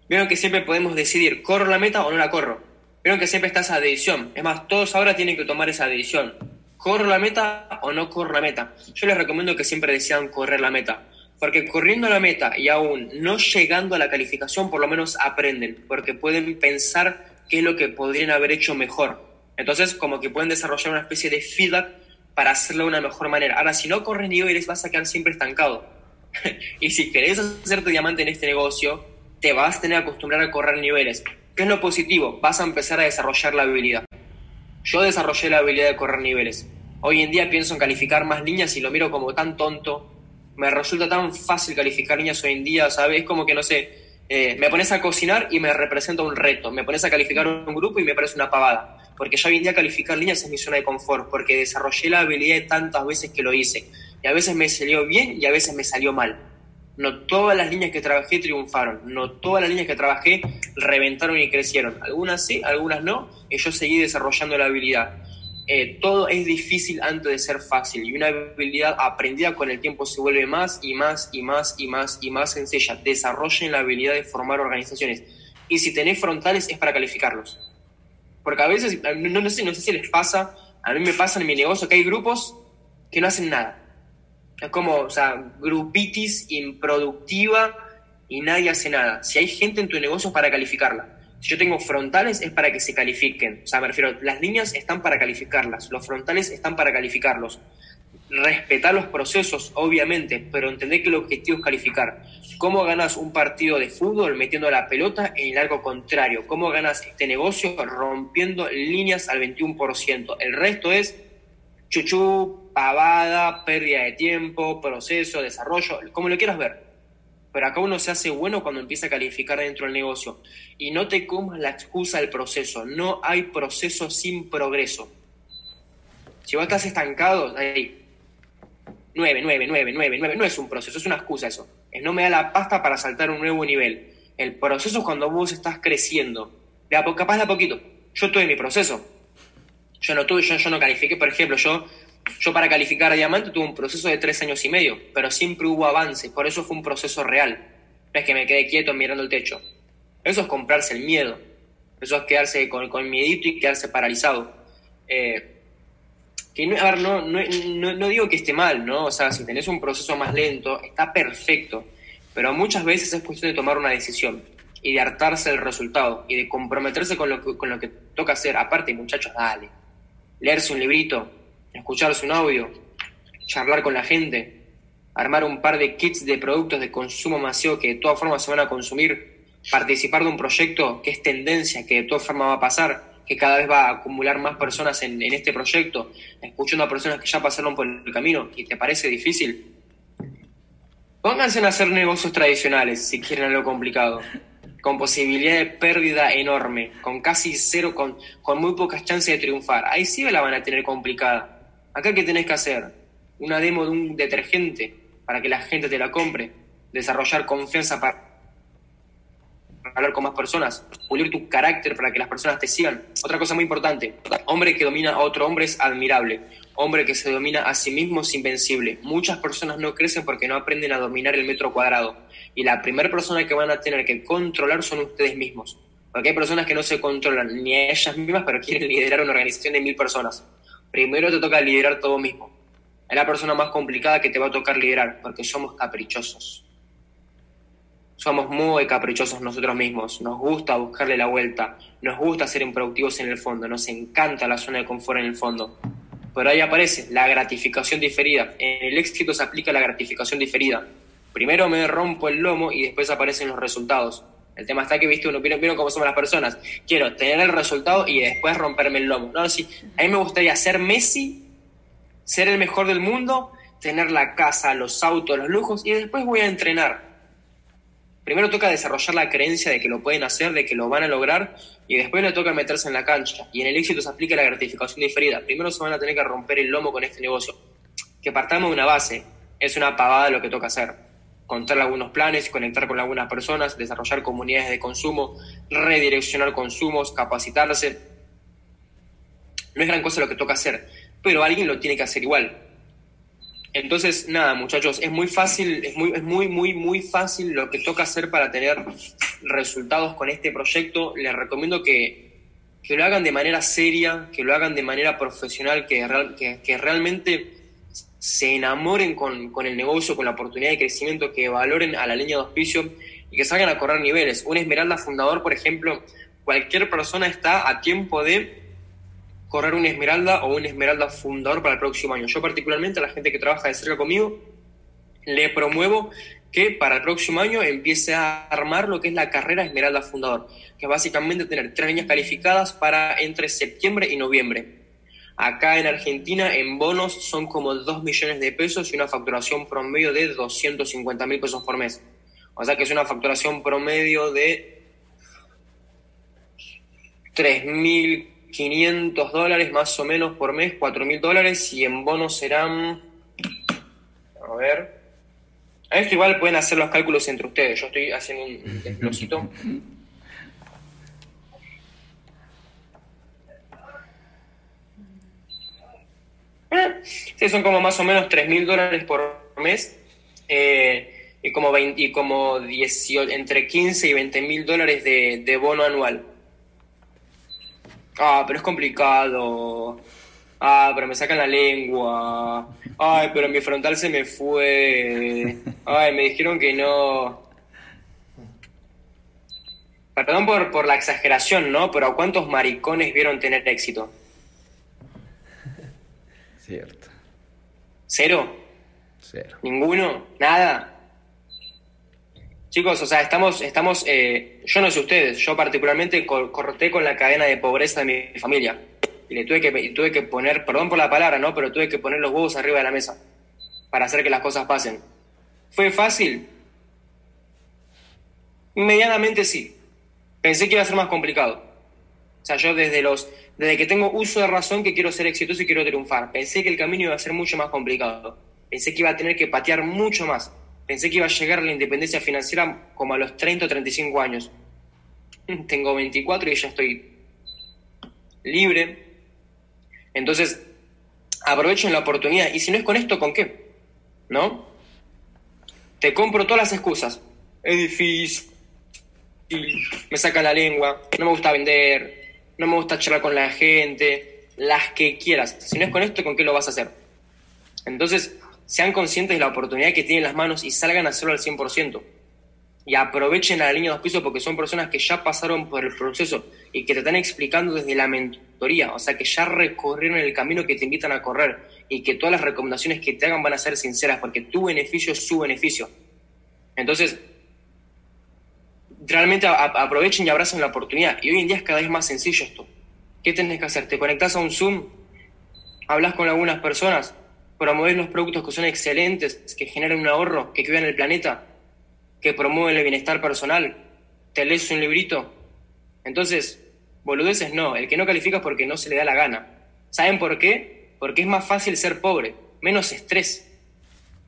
vieron que siempre podemos decidir, ¿corro la meta o no la corro? Vieron que siempre está esa decisión. Es más, todos ahora tienen que tomar esa decisión. ¿Corro la meta o no corro la meta? Yo les recomiendo que siempre decidan correr la meta. Porque corriendo la meta y aún no llegando a la calificación, por lo menos aprenden. Porque pueden pensar qué es lo que podrían haber hecho mejor. Entonces, como que pueden desarrollar una especie de feedback para hacerlo de una mejor manera. Ahora, si no corres niveles, vas a quedar siempre estancado. y si querés hacerte diamante en este negocio, te vas a tener que acostumbrar a correr niveles. ¿Qué es lo positivo? Vas a empezar a desarrollar la habilidad. Yo desarrollé la habilidad de correr niveles. Hoy en día pienso en calificar más líneas y lo miro como tan tonto. Me resulta tan fácil calificar líneas hoy en día, ¿sabes? Es como que, no sé, eh, me pones a cocinar y me representa un reto. Me pones a calificar un grupo y me parece una pavada. Porque ya hoy en día calificar líneas es mi zona de confort, porque desarrollé la habilidad tantas veces que lo hice. Y a veces me salió bien y a veces me salió mal. No todas las líneas que trabajé triunfaron, no todas las líneas que trabajé reventaron y crecieron. Algunas sí, algunas no, y yo seguí desarrollando la habilidad. Eh, todo es difícil antes de ser fácil y una habilidad aprendida con el tiempo se vuelve más y más y más y más y más sencilla. Desarrollen la habilidad de formar organizaciones. Y si tenés frontales es para calificarlos. Porque a veces, no, no, sé, no sé si les pasa, a mí me pasa en mi negocio que hay grupos que no hacen nada. Es como, o sea, grupitis improductiva y nadie hace nada. Si hay gente en tu negocio es para calificarla. Yo tengo frontales es para que se califiquen. O sea, me refiero, las líneas están para calificarlas, los frontales están para calificarlos. Respetar los procesos, obviamente, pero entender que el objetivo es calificar. ¿Cómo ganas un partido de fútbol metiendo la pelota en el arco contrario? ¿Cómo ganas este negocio rompiendo líneas al 21%? El resto es chuchú, pavada, pérdida de tiempo, proceso, desarrollo, como lo quieras ver. Pero acá uno se hace bueno cuando empieza a calificar dentro del negocio. Y no te comas la excusa del proceso. No hay proceso sin progreso. Si vos estás estancado, ahí, 9, 9, 9, 9, 9, no es un proceso, es una excusa eso. Es no me da la pasta para saltar un nuevo nivel. El proceso es cuando vos estás creciendo. De a, capaz de a poquito. Yo en mi proceso. Yo no tuve, yo, yo no califiqué, por ejemplo, yo, yo para calificar a diamante tuve un proceso de tres años y medio, pero siempre hubo avance, por eso fue un proceso real. No es que me quedé quieto mirando el techo. Eso es comprarse el miedo. Eso es quedarse con, con miedito y quedarse paralizado. Eh, que no, a ver, no, no, no, digo que esté mal, ¿no? O sea, si tenés un proceso más lento, está perfecto. Pero muchas veces es cuestión de tomar una decisión y de hartarse del resultado y de comprometerse con lo que, con lo que toca hacer. Aparte, muchachos, dale. Leerse un librito, escucharse un audio, charlar con la gente, armar un par de kits de productos de consumo masivo que de todas formas se van a consumir, participar de un proyecto que es tendencia, que de todas formas va a pasar que cada vez va a acumular más personas en, este proyecto, escuchando a personas que ya pasaron por el camino y te parece difícil, pónganse a hacer negocios tradicionales si quieren algo complicado, con posibilidad de pérdida enorme, con casi cero, con, con muy pocas chances de triunfar. Ahí sí la van a tener complicada. Acá, ¿qué tenés que hacer? Una demo de un detergente para que la gente te la compre, desarrollar confianza para hablar con más personas, pulir tu carácter para que las personas te sigan. Otra cosa muy importante, hombre que domina a otro hombre es admirable, hombre que se domina a sí mismo es invencible. Muchas personas no crecen porque no aprenden a dominar el metro cuadrado y la primera persona que van a tener que controlar son ustedes mismos. Porque hay personas que no se controlan ni a ellas mismas, pero quieren liderar una organización de mil personas. Primero te toca liderar todo mismo. Es la persona más complicada que te va a tocar liderar, porque somos caprichosos. Somos muy caprichosos nosotros mismos, nos gusta buscarle la vuelta, nos gusta ser improductivos en el fondo, nos encanta la zona de confort en el fondo. Pero ahí aparece la gratificación diferida. En el éxito se aplica la gratificación diferida. Primero me rompo el lomo y después aparecen los resultados. El tema está que, viste, uno vieron, cómo somos las personas. Quiero tener el resultado y después romperme el lomo. No, sí, a mí me gustaría ser Messi, ser el mejor del mundo, tener la casa, los autos, los lujos y después voy a entrenar primero toca desarrollar la creencia de que lo pueden hacer, de que lo van a lograr, y después le toca meterse en la cancha. Y en el éxito se aplica la gratificación diferida. Primero se van a tener que romper el lomo con este negocio. Que partamos de una base. Es una pavada lo que toca hacer. Contar algunos planes, conectar con algunas personas, desarrollar comunidades de consumo, redireccionar consumos, capacitarse. No es gran cosa lo que toca hacer, pero alguien lo tiene que hacer igual. Entonces, nada, muchachos, es muy fácil, es muy, es muy, muy, muy fácil lo que toca hacer para tener resultados con este proyecto. Les recomiendo que, que lo hagan de manera seria, que lo hagan de manera profesional, que, que, que realmente se enamoren con, con, el negocio, con la oportunidad de crecimiento, que valoren a la línea de auspicio y que salgan a correr niveles. Un Esmeralda fundador, por ejemplo, cualquier persona está a tiempo de correr un Esmeralda o un Esmeralda fundador para el próximo año. Yo particularmente a la gente que trabaja de cerca conmigo le promuevo que para el próximo año empiece a armar lo que es la carrera Esmeralda Fundador, que es básicamente tener tres líneas calificadas para entre septiembre y noviembre. Acá en Argentina en bonos son como 2 millones de pesos y una facturación promedio de 250 mil pesos por mes. O sea que es una facturación promedio de 3 mil 500 dólares más o menos por mes, 4 mil dólares y en bonos serán... A ver. A esto igual pueden hacer los cálculos entre ustedes. Yo estoy haciendo un desglosito. sí, son como más o menos 3 mil dólares por mes. Eh, y como, 20, y como 18, entre 15 y 20 mil dólares de, bono anual. Ah, pero es complicado. Ah, pero me sacan la lengua. Ay, pero mi frontal se me fue. Ay, me dijeron que no. Perdón por, por la exageración, ¿no? Pero ¿cuántos maricones vieron tener éxito? Cierto. ¿Cero? Cero. ¿Ninguno? ¿Nada? Chicos, o sea, estamos, estamos eh, yo no sé ustedes, yo particularmente corté con la cadena de pobreza de mi familia. Y le tuve que, tuve que poner, perdón por la palabra, ¿no? Pero tuve que poner los huevos arriba de la mesa para hacer que las cosas pasen. ¿Fue fácil? Medianamente sí. Pensé que iba a ser más complicado. O sea, yo desde los desde que tengo uso de razón que quiero ser exitoso y quiero triunfar, pensé que el camino iba a ser mucho más complicado. Pensé que iba a tener que patear mucho más Pensé que iba a llegar a la independencia financiera como a los 30 o 35 años. Tengo 24 y ya estoy libre. Entonces, aprovechen la oportunidad. Y si no es con esto, ¿con qué? ¿No? Te compro todas las excusas. Es difícil, me saca la lengua, no me gusta vender, no me gusta charlar con la gente, las que quieras. Si no es con esto, ¿con qué lo vas a hacer? Entonces, sean conscientes de la oportunidad que tienen en las manos y salgan a hacerlo al 100%. Y aprovechen a la línea de auspicio porque son personas que ya pasaron por el proceso y que te están explicando desde la mentoría, o sea, que ya recorrieron el camino que te invitan a correr y que todas las recomendaciones que te hagan van a ser sinceras porque tu beneficio es su beneficio. Entonces, realmente aprovechen y abracen la oportunidad. Y hoy en día es cada vez más sencillo esto. ¿Qué tenés que hacer? ¿Te conectas a un Zoom? ¿Hablas con algunas personas? promover los productos que son excelentes, que generan un ahorro, que cuidan el planeta, que promueven el bienestar personal, te lees un librito. Entonces, boludeces no, el que no califica es porque no se le da la gana. ¿Saben por qué? Porque es más fácil ser pobre, menos estrés.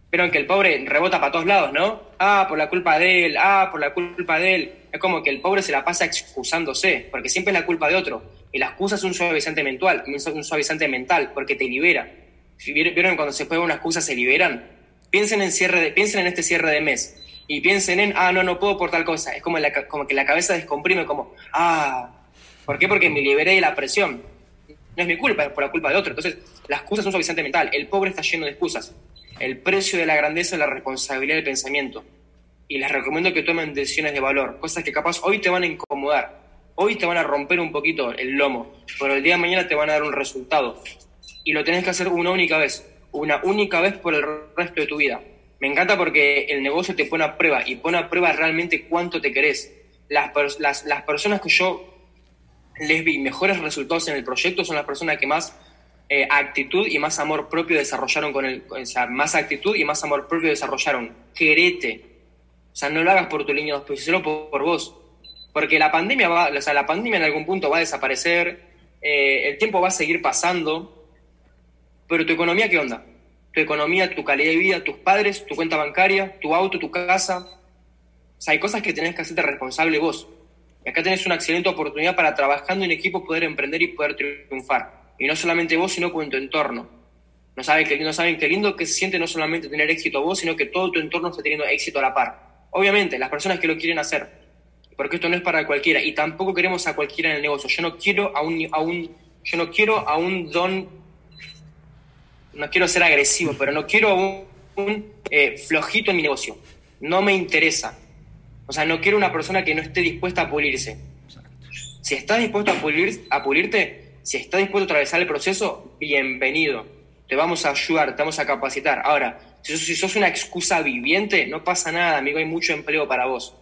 Pero aunque el pobre rebota para todos lados, ¿no? Ah, por la culpa de él, ah, por la culpa de él. Es como que el pobre se la pasa excusándose, porque siempre es la culpa de otro. Y la excusa es un suavizante mental, un suavizante mental, porque te libera ¿Vieron cuando se juega una excusa se liberan? Piensen en, cierre de, piensen en este cierre de mes y piensen en, ah, no, no puedo por tal cosa. Es como, como que la cabeza descomprime, como, ah, ¿por qué? Porque me liberé de la presión. No es mi culpa, es por la culpa de otro. Entonces, la excusa es un suavizante mental. El pobre está lleno de excusas. El precio de la grandeza es la responsabilidad del pensamiento. Y les recomiendo que tomen decisiones de valor, cosas que capaz hoy te van a incomodar, hoy te van a romper un poquito el lomo, pero el día de mañana te van a dar un resultado y lo tenés que hacer una única vez, una única vez por el resto de tu vida. Me encanta porque el negocio te pone a prueba y pone a prueba realmente cuánto te querés. Las, las, las personas que yo les vi mejores resultados en el proyecto son las personas que más eh, actitud y más amor propio desarrollaron con el, o sea, más actitud y más amor propio desarrollaron. Querete. O sea, no lo hagas por tu línea de auspicio, por, por vos. Porque la pandemia va, o sea, la pandemia en algún punto va a desaparecer, eh, el tiempo va a seguir pasando, pero tu economía, ¿qué onda? Tu economía, tu calidad de vida, tus padres, tu cuenta bancaria, tu auto, tu casa. O sea, hay cosas que tenés que hacerte responsable vos. Y acá tenés una excelente oportunidad para trabajando en equipo poder emprender y poder triunfar. Y no solamente vos, sino con tu entorno. No saben, qué, no saben qué lindo que se siente no solamente tener éxito vos, sino que todo tu entorno esté teniendo éxito a la par. Obviamente, las personas que lo quieren hacer, porque esto no es para cualquiera, y tampoco queremos a cualquiera en el negocio. Yo no quiero a un, a un, yo no quiero a un don, no quiero ser agresivo, pero no quiero a un, eh, flojito en mi negocio. No me interesa. O sea, no quiero una persona que no esté dispuesta a pulirse. Si estás dispuesto a, pulir, a pulirte, si estás dispuesto a atravesar el proceso, bienvenido. Te vamos a ayudar, te vamos a capacitar. Ahora, si si sos una excusa viviente, no pasa nada, amigo, hay mucho empleo para vos.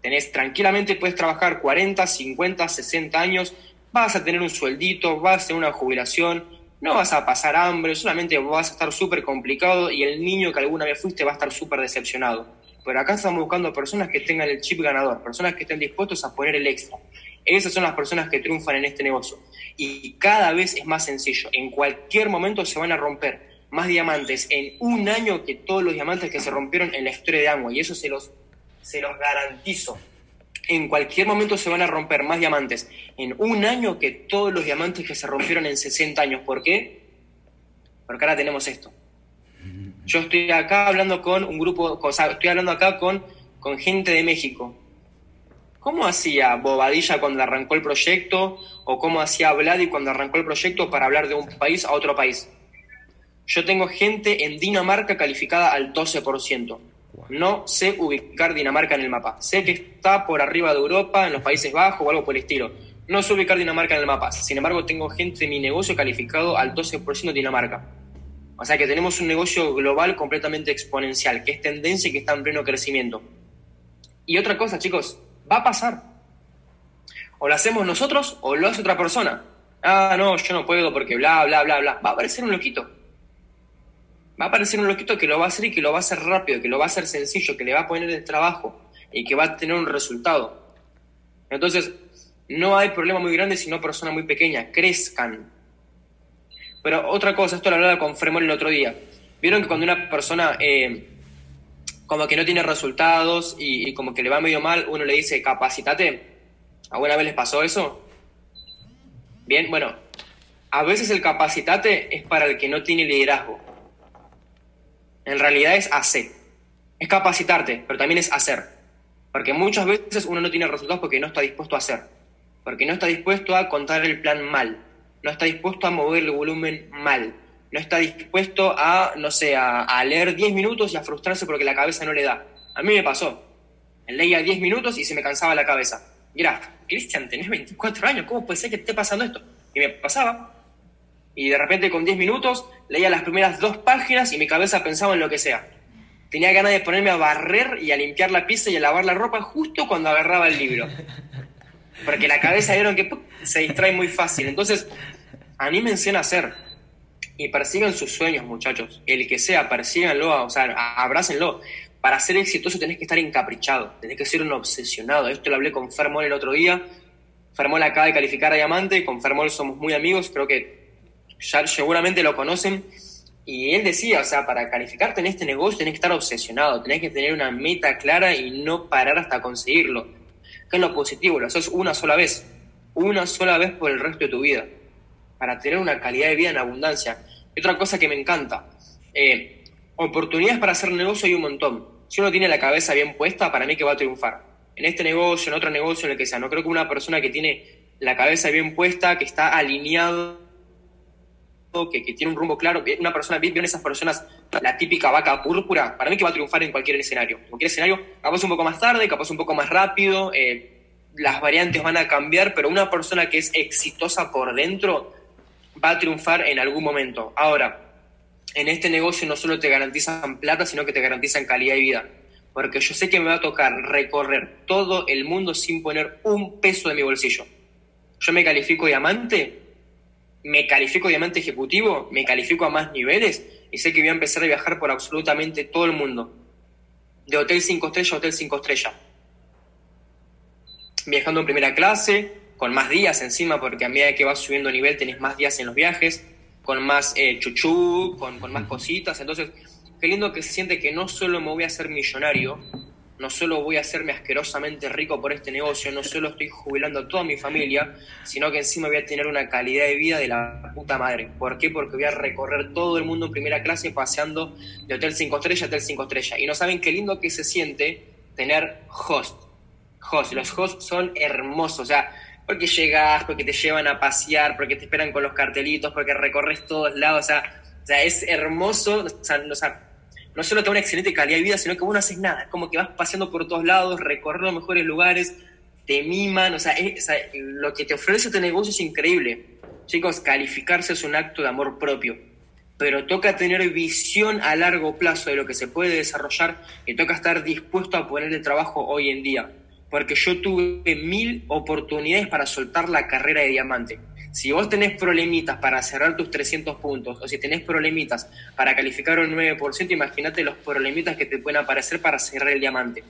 Tenés, tranquilamente puedes trabajar 40, 50, 60 años, vas a tener un sueldito, vas a tener una jubilación, no vas a pasar hambre, solamente vas a estar súper complicado y el niño que alguna vez fuiste va a estar súper decepcionado. Pero acá estamos buscando personas que tengan el chip ganador, personas que estén dispuestos a poner el extra. Esas son las personas que triunfan en este negocio. Y cada vez es más sencillo. En cualquier momento se van a romper más diamantes en un año que todos los diamantes que se rompieron en la historia de Angua. Y eso se los, se los garantizo en cualquier momento se van a romper más diamantes en un año que todos los diamantes que se rompieron en 60 años. ¿Por qué? Porque ahora tenemos esto. Yo estoy acá hablando con un grupo, o estoy hablando acá con, con gente de México. ¿Cómo hacía Bobadilla cuando arrancó el proyecto? ¿O cómo hacía Vladi cuando arrancó el proyecto para hablar de un país a otro país? Yo tengo gente en Dinamarca calificada al 12%. No sé ubicar Dinamarca en el mapa. Sé que está por arriba de Europa, en los Países Bajos o algo por el estilo. No sé ubicar Dinamarca en el mapa. Sin embargo, tengo gente de mi negocio calificado al 12% de Dinamarca. O sea que tenemos un negocio global completamente exponencial, que es tendencia y que está en pleno crecimiento. Y otra cosa, chicos, va a pasar. O lo hacemos nosotros o lo hace otra persona. Ah, no, yo no puedo porque bla, bla, bla, bla. Va a aparecer un loquito va a aparecer un loquito que lo va a hacer y que lo va a hacer rápido, que lo va a hacer sencillo, que le va a poner el trabajo y que va a tener un resultado. Entonces, no hay problema muy grande sino persona muy pequeña, crezcan. Pero otra cosa, esto lo hablaba con Fremol el otro día. Vieron que cuando una persona eh, como que no tiene resultados y, como que le va medio mal, uno le dice, capacitate. ¿Alguna vez les pasó eso? Bien, bueno, a veces el capacitate es para el que no tiene liderazgo. En realidad es hacer. Es capacitarte, pero también es hacer. Porque muchas veces uno no tiene resultados porque no está dispuesto a hacer. Porque no está dispuesto a contar el plan mal. No está dispuesto a mover el volumen mal. No está dispuesto a, no sé, a, leer 10 minutos y a frustrarse porque la cabeza no le da. A mí me pasó. Leía 10 minutos y se me cansaba la cabeza. Mira, Cristian, tenés 24 años, ¿cómo puede ser que esté pasando esto? Y me pasaba. Y de repente con 10 minutos leía las primeras dos páginas y mi cabeza pensaba en lo que sea. Tenía ganas de ponerme a barrer y a limpiar la pieza y a lavar la ropa justo cuando agarraba el libro. Porque la cabeza vieron que se distrae muy fácil. Entonces, anímense a hacer. Y persigan sus sueños, muchachos. El que sea, persíganlo, o sea, abrácenlo. Para ser exitoso tenés que estar encaprichado, tenés que ser un obsesionado. Esto lo hablé con Fermol el otro día. Fermol acaba de calificar a diamante, con Fermol somos muy amigos, creo que ya seguramente lo conocen, y él decía, o sea, para calificarte en este negocio tenés que estar obsesionado, tenés que tener una meta clara y no parar hasta conseguirlo. ¿Qué es lo positivo? Lo haces una sola vez, una sola vez por el resto de tu vida, para tener una calidad de vida en abundancia. Y otra cosa que me encanta, eh, oportunidades para hacer negocio hay un montón. Si uno tiene la cabeza bien puesta, para mí que va a triunfar. En este negocio, en otro negocio, en el que sea. No creo que una persona que tiene la cabeza bien puesta, que está alineado que, tiene un rumbo claro, una persona, ¿vieron esas personas, la típica vaca púrpura? Para mí que va a triunfar en cualquier escenario. En cualquier escenario, capaz un poco más tarde, capaz un poco más rápido, eh, las variantes van a cambiar, pero una persona que es exitosa por dentro va a triunfar en algún momento. Ahora, en este negocio no solo te garantizan plata, sino que te garantizan calidad de vida. Porque yo sé que me va a tocar recorrer todo el mundo sin poner un peso de mi bolsillo. Yo me califico diamante me califico diamante ejecutivo, me califico a más niveles y sé que voy a empezar a viajar por absolutamente todo el mundo. De hotel 5 estrellas a hotel 5 estrellas. Viajando en primera clase, con más días encima, porque a medida que vas subiendo nivel tenés más días en los viajes, con más eh, chuchú, con, con más cositas. Entonces, qué lindo que se siente que no solo me voy a hacer millonario, no solo voy a hacerme asquerosamente rico por este negocio, no solo estoy jubilando a toda mi familia, sino que encima voy a tener una calidad de vida de la puta madre. ¿Por qué? Porque voy a recorrer todo el mundo en primera clase paseando de hotel 5 estrellas a hotel 5 estrellas. Y no saben qué lindo que se siente tener host. Host. Los hosts son hermosos. O sea, porque llegas, porque te llevan a pasear, porque te esperan con los cartelitos, porque recorres todos lados. O sea, o sea es hermoso. O sea, o sea no solo te da una excelente calidad de vida, sino que vos no haces nada. Es como que vas paseando por todos lados, recorres los mejores lugares, te miman, o sea, lo que te ofrece este negocio es increíble. Chicos, calificarse es un acto de amor propio, pero toca tener visión a largo plazo de lo que se puede desarrollar y toca estar dispuesto a ponerle trabajo hoy en día. Porque yo tuve mil oportunidades para soltar la carrera de diamante si vos tenés problemitas para cerrar tus 300 puntos o si tenés problemitas para calificar un 9%, imagínate los problemitas que te pueden aparecer para cerrar el diamante.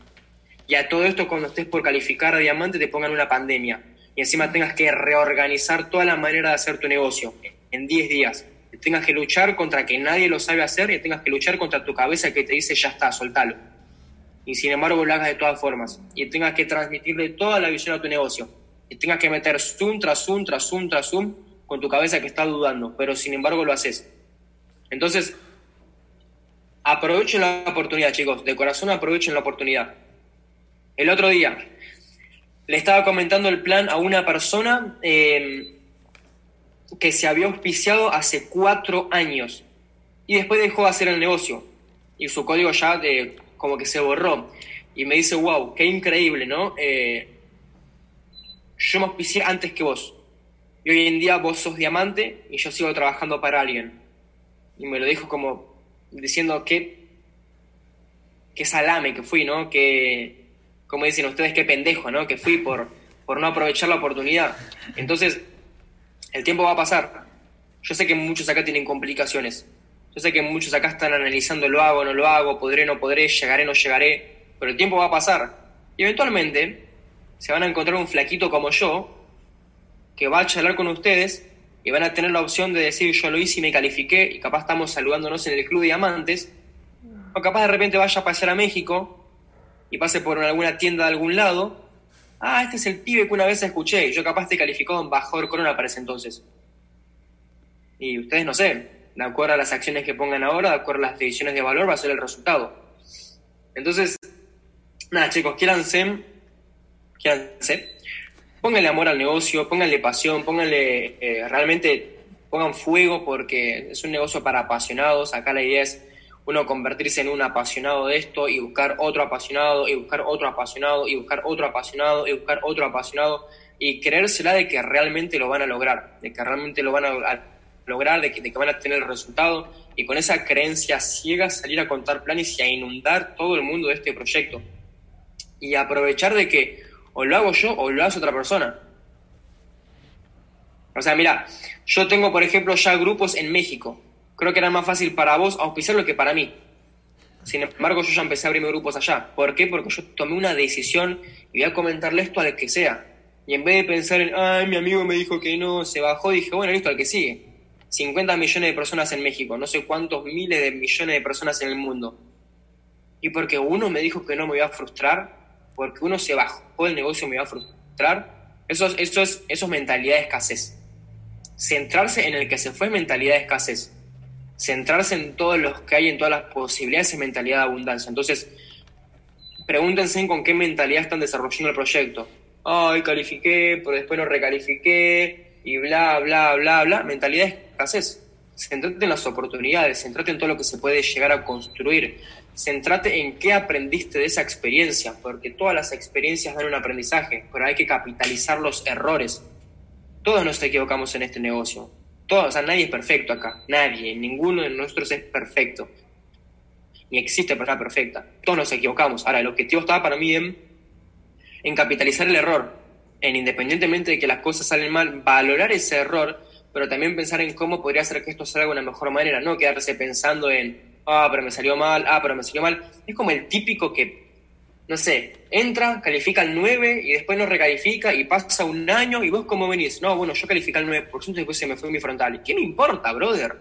Y a todo esto, cuando estés por calificar a diamante, te pongan una pandemia. Y encima tengas que reorganizar toda la manera de hacer tu negocio en 10 días. tengas que luchar contra que nadie lo sabe hacer y tengas que luchar contra tu cabeza que te dice ya está, soltalo. Y sin embargo lo hagas de todas formas. Y tengas que transmitirle toda la visión a tu negocio y tengas que meter zoom tras zoom, tras zoom, tras zoom, con tu cabeza que está dudando, pero sin embargo lo haces. Entonces, aprovechen la oportunidad, chicos, de corazón aprovechen la oportunidad. El otro día le estaba comentando el plan a una persona em, que se había auspiciado hace cuatro años y después dejó de hacer el negocio y su código ya de, como que se borró. Y me dice, wow, qué increíble, ¿no? Eh, yo me auspicié antes que vos. Y hoy en día vos sos diamante y yo sigo trabajando para alguien. Y me lo dijo como diciendo que, salame que fui, ¿no? Que, como dicen ustedes, qué pendejo, ¿no? Que fui por, por no aprovechar la oportunidad. Entonces, el tiempo va a pasar. Yo sé que muchos acá tienen complicaciones. Yo sé que muchos acá están analizando lo hago, no lo hago, podré, no podré, llegaré, no llegaré. Pero el tiempo va a pasar. Y eventualmente se van a encontrar un flaquito como yo que va a charlar con ustedes y van a tener la opción de decir yo lo hice y me califiqué y capaz estamos saludándonos en el Club Diamantes. O capaz de repente vaya a pasar a México y pase por alguna tienda de algún lado. Ah, este es el pibe que una vez escuché yo capaz te calificó embajador corona para ese entonces. Y ustedes no sé de acuerdo a las acciones que pongan ahora de acuerdo a las decisiones de valor va a ser el resultado entonces nada chicos, quieranse hacer? pónganle amor al negocio, pónganle pasión, pónganle eh, realmente, pongan fuego porque es un negocio para apasionados. Acá la idea es uno convertirse en un apasionado de esto y buscar otro apasionado y buscar otro apasionado y buscar otro apasionado y buscar otro apasionado y creérsela de que realmente lo van a lograr, de que realmente lo van a, lograr, de que, de van a tener el resultado y con esa creencia ciega salir a contar planes y a inundar todo el mundo de este proyecto y aprovechar de que o lo hago yo o lo hace otra persona. O sea, mira, yo tengo, por ejemplo, ya grupos en México. Creo que era más fácil para vos auspiciarlo que para mí. Sin embargo, yo ya empecé a abrirme grupos allá. ¿Por qué? Porque yo tomé una decisión y voy a comentarle esto al que sea. Y en vez de pensar en, ay, mi amigo me dijo que no, se bajó, dije, bueno, listo, al que sigue. 50 millones de personas en México, no sé cuántos miles de millones de personas en el mundo. Y porque uno me dijo que no me iba a frustrar, porque uno se bajó el negocio me va a frustrar, eso, eso, es, eso es mentalidad de escasez. Centrarse en el que se fue es mentalidad de escasez. Centrarse en todos los que hay, en todas las posibilidades es mentalidad de abundancia. Entonces, pregúntense con qué mentalidad están desarrollando el proyecto. Ay, califiqué, pero después no recalifiqué, y bla, bla, bla, bla. Mentalidad de escasez. Centrate en las oportunidades, centrate en todo lo que se puede llegar a construir, centrate en qué aprendiste de esa experiencia, porque todas las experiencias dan un aprendizaje, pero hay que capitalizar los errores. Todos nos equivocamos en este negocio. Todos, o sea, nadie es perfecto acá. Nadie, ninguno de nosotros es perfecto. Ni existe persona perfecta. Todos nos equivocamos. Ahora, el objetivo estaba para mí en, en capitalizar el error, en independientemente de que las cosas salen mal, valorar ese error, pero también pensar en cómo podría hacer que esto salga de una mejor manera, no quedarse pensando en ah, pero me salió mal, ah, pero me salió mal. Es como el típico que, no sé, entra, califica el 9 y después no recalifica y pasa un año y vos cómo venís. No, bueno, yo califiqué el 9% y después se me fue mi frontal. ¿Qué me importa, brother?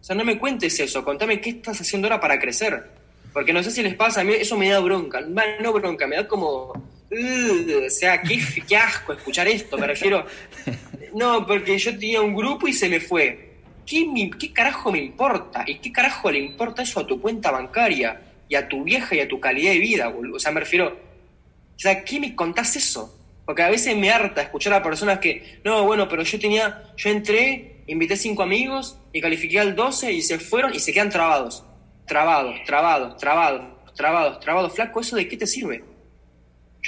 O sea, no me cuentes eso, contame qué estás haciendo ahora para crecer. Porque no sé si les pasa, a mí eso me da bronca. No bronca, me da como. O sea, qué, qué asco escuchar esto, me refiero. No, porque yo tenía un grupo y se me fue. ¿Qué, ¿Qué carajo me importa? ¿Y qué carajo le importa eso a tu cuenta bancaria? Y a tu vieja y a tu calidad de vida, boludo? O sea, me refiero. O sea, ¿qué me contás eso? Porque a veces me harta escuchar a personas que, no, bueno, pero yo tenía, yo entré, invité cinco amigos y califiqué al 12 y se fueron y se quedan trabados trabados, trabados, trabados, trabados, trabados, flaco, ¿eso de qué te sirve?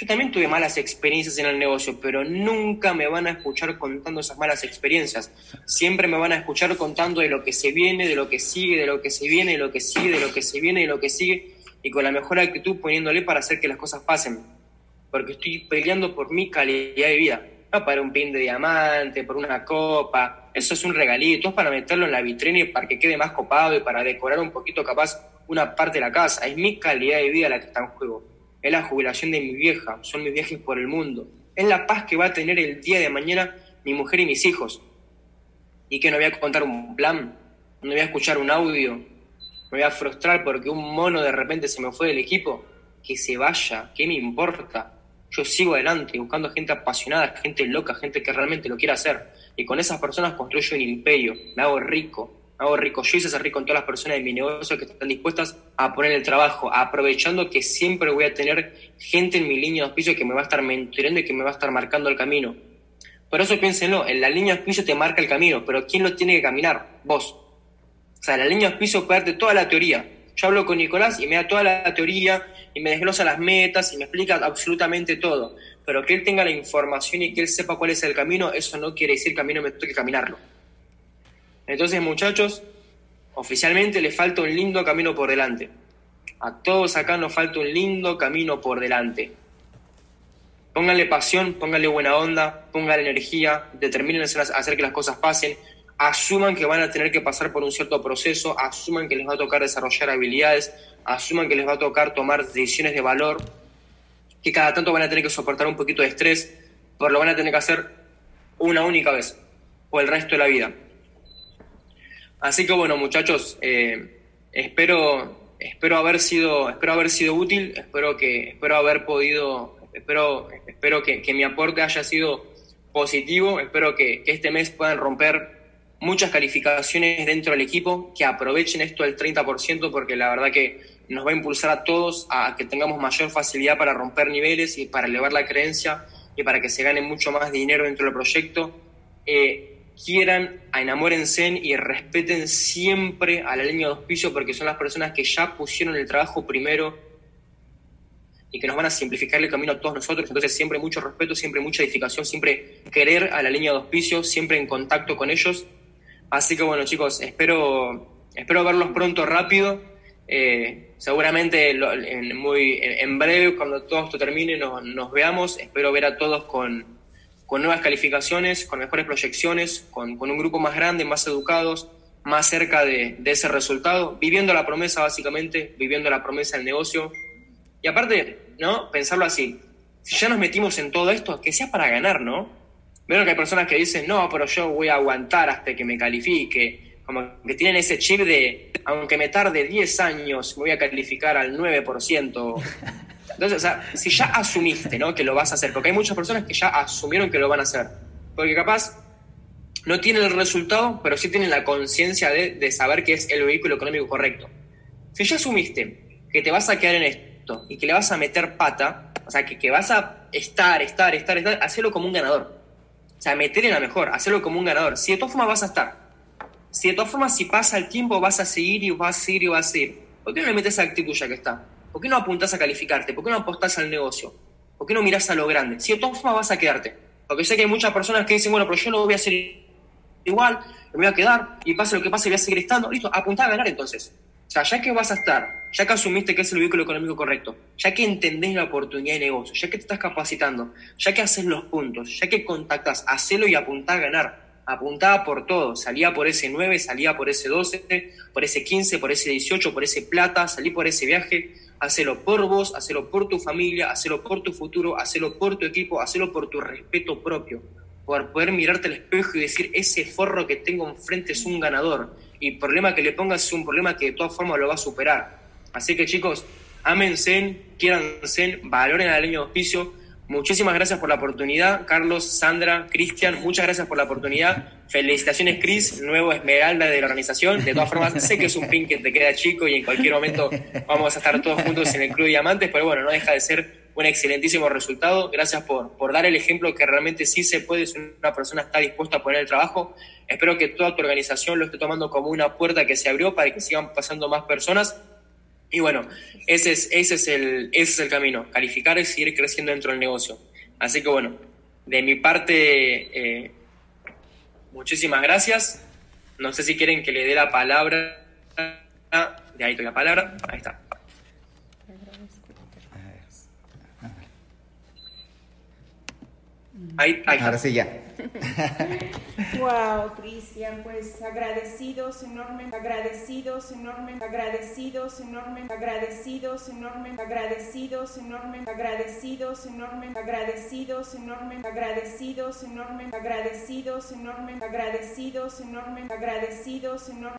Yo también tuve malas experiencias en el negocio, pero nunca me van a escuchar contando esas malas experiencias. Siempre me van a escuchar contando de lo que se viene, de lo que sigue, de lo que se viene, de lo que sigue, de lo que se viene, de lo que sigue, y con la mejor actitud poniéndole para hacer que las cosas pasen. Porque estoy peleando por mi calidad de vida, no para un pin de diamante, por una copa, eso es un regalito, es para meterlo en la vitrina y para que quede más copado y para decorar un poquito capaz una parte de la casa. Es mi calidad de vida la que está en juego. Es la jubilación de mi vieja, son mis viajes por el mundo. Es la paz que va a tener el día de mañana mi mujer y mis hijos. Y que no voy a contar un plan, no voy a escuchar un audio, me voy a frustrar porque un mono de repente se me fue del equipo. Que se vaya, ¿qué me importa? Yo sigo adelante buscando gente apasionada, gente loca, gente que realmente lo quiera hacer y con esas personas construyo un imperio, me hago rico, hago rico. Yo hice ser rico con todas las personas de mi negocio que están dispuestas a poner el trabajo, aprovechando que siempre voy a tener gente en mi línea de auspicio que me va a estar mentoreando y que me va a estar marcando el camino. Por eso piénsenlo, en la línea de auspicio te marca el camino, pero ¿quién lo tiene que caminar? Vos. O sea, la línea de auspicio puede darte toda la teoría. Yo hablo con Nicolás y me da toda la teoría y me desglosa las metas y me explica absolutamente todo pero que él tenga la información y que él sepa cuál es el camino, eso no quiere decir que a mí no me toque caminarlo. Entonces, muchachos, oficialmente le falta un lindo camino por delante. A todos acá nos falta un lindo camino por delante. Pónganle pasión, pónganle buena onda, pónganle energía, determinen hacer que las cosas pasen, asuman que van a tener que pasar por un cierto proceso, asuman que les va a tocar desarrollar habilidades, asuman que les va a tocar tomar decisiones de valor, que cada tanto van a tener que soportar un poquito de estrés, pero lo van a tener que hacer una única vez, o el resto de la vida. Así que bueno, muchachos, eh, espero, espero haber sido, espero haber sido útil, espero que, espero haber podido, espero, espero que, mi aporte haya sido positivo, espero que, que este mes puedan romper muchas calificaciones dentro del equipo, que aprovechen esto del 30%, porque la verdad que nos va a impulsar a todos a que tengamos mayor facilidad para romper niveles y para elevar la creencia y para que se gane mucho más dinero dentro del proyecto. Eh, quieran, enamórense y respeten siempre a la línea de auspicio porque son las personas que ya pusieron el trabajo primero y que nos van a simplificar el camino a todos nosotros. Entonces siempre mucho respeto, siempre mucha edificación, siempre querer a la línea de auspicio, siempre en contacto con ellos. Así que bueno chicos, espero, espero verlos pronto rápido eh, seguramente en, muy, en, breve, cuando todo esto termine, nos, veamos. Espero ver a todos con, nuevas calificaciones, con mejores proyecciones, con, un grupo más grande, más educados, más cerca de, ese resultado, viviendo la promesa básicamente, viviendo la promesa del negocio. Y aparte, ¿no? Pensarlo así, si ya nos metimos en todo esto, que sea para ganar, ¿no? Veo que hay personas que dicen, no, pero yo voy a aguantar hasta que me califique, como que tienen ese chip de, aunque me tarde 10 años, voy a calificar al 9%. Entonces, o sea, si ya asumiste, ¿no? Que lo vas a hacer, porque hay muchas personas que ya asumieron que lo van a hacer, porque capaz no tienen el resultado, pero sí tienen la conciencia de, de saber que es el vehículo económico correcto. Si ya asumiste que te vas a quedar en esto y que le vas a meter pata, o sea, que, que vas a estar, estar, estar, estar, hacerlo como un ganador. O sea, meter en la mejor, hacerlo como un ganador. Si de todas formas vas a estar, si de todas formas, si pasa el tiempo, vas a seguir y vas a seguir y vas a seguir. ¿Por qué no le metes esa actitud ya que está? ¿Por qué no apuntas a calificarte? ¿Por qué no apostás al negocio? ¿Por qué no mirás a lo grande? Si de todas formas vas a quedarte. Porque sé que hay muchas personas que dicen, bueno, pero yo lo voy a hacer igual, me voy a quedar y pase lo que pase, voy a seguir estando. Listo, apuntá a ganar entonces. O sea, ya que vas a estar, ya que asumiste que es el vehículo económico correcto, ya que entendés la oportunidad de negocio, ya que te estás capacitando, ya que haces los puntos, ya que contactas, hacelo y apuntá a ganar apuntaba por todo, salía por ese 9, salía por ese 12, por ese 15, por ese 18, por ese plata, salí por ese viaje, hacelo por vos, hacelo por tu familia, hacelo por tu futuro, hacelo por tu equipo, hacelo por tu respeto propio, por poder mirarte al espejo y decir, ese forro que tengo enfrente es un ganador, y el problema que le pongas es un problema que de todas formas lo va a superar. Así que chicos, ámense, quiéranse, valoren al año de auspicio. Muchísimas gracias por la oportunidad, Carlos, Sandra, Cristian, muchas gracias por la oportunidad. Felicitaciones, Cris, nuevo esmeralda de la organización. De todas formas, sé que es un pin que te queda chico y en cualquier momento vamos a estar todos juntos en el Club Diamantes, pero bueno, no deja de ser un excelentísimo resultado. Gracias por, por dar el ejemplo que realmente sí se puede si una persona está dispuesta a poner el trabajo. Espero que toda tu organización lo esté tomando como una puerta que se abrió para que sigan pasando más personas y bueno, ese es, ese es, el, ese es el camino, calificar y seguir creciendo dentro del negocio. Así que bueno, de mi parte, eh, muchísimas gracias. No sé si quieren que le dé la palabra. De ahí la palabra. Ahí está. Ahí, ahí Ahora sí ya. wow, Cristian, pues agradecidos enormemente, agradecidos enormemente, agradecidos enormemente, agradecidos enormemente, agradecidos enormemente, agradecidos enormemente, agradecidos enormemente, agradecidos enormemente, agradecidos enormemente, agradecidos enormemente, agradecidos enormemente.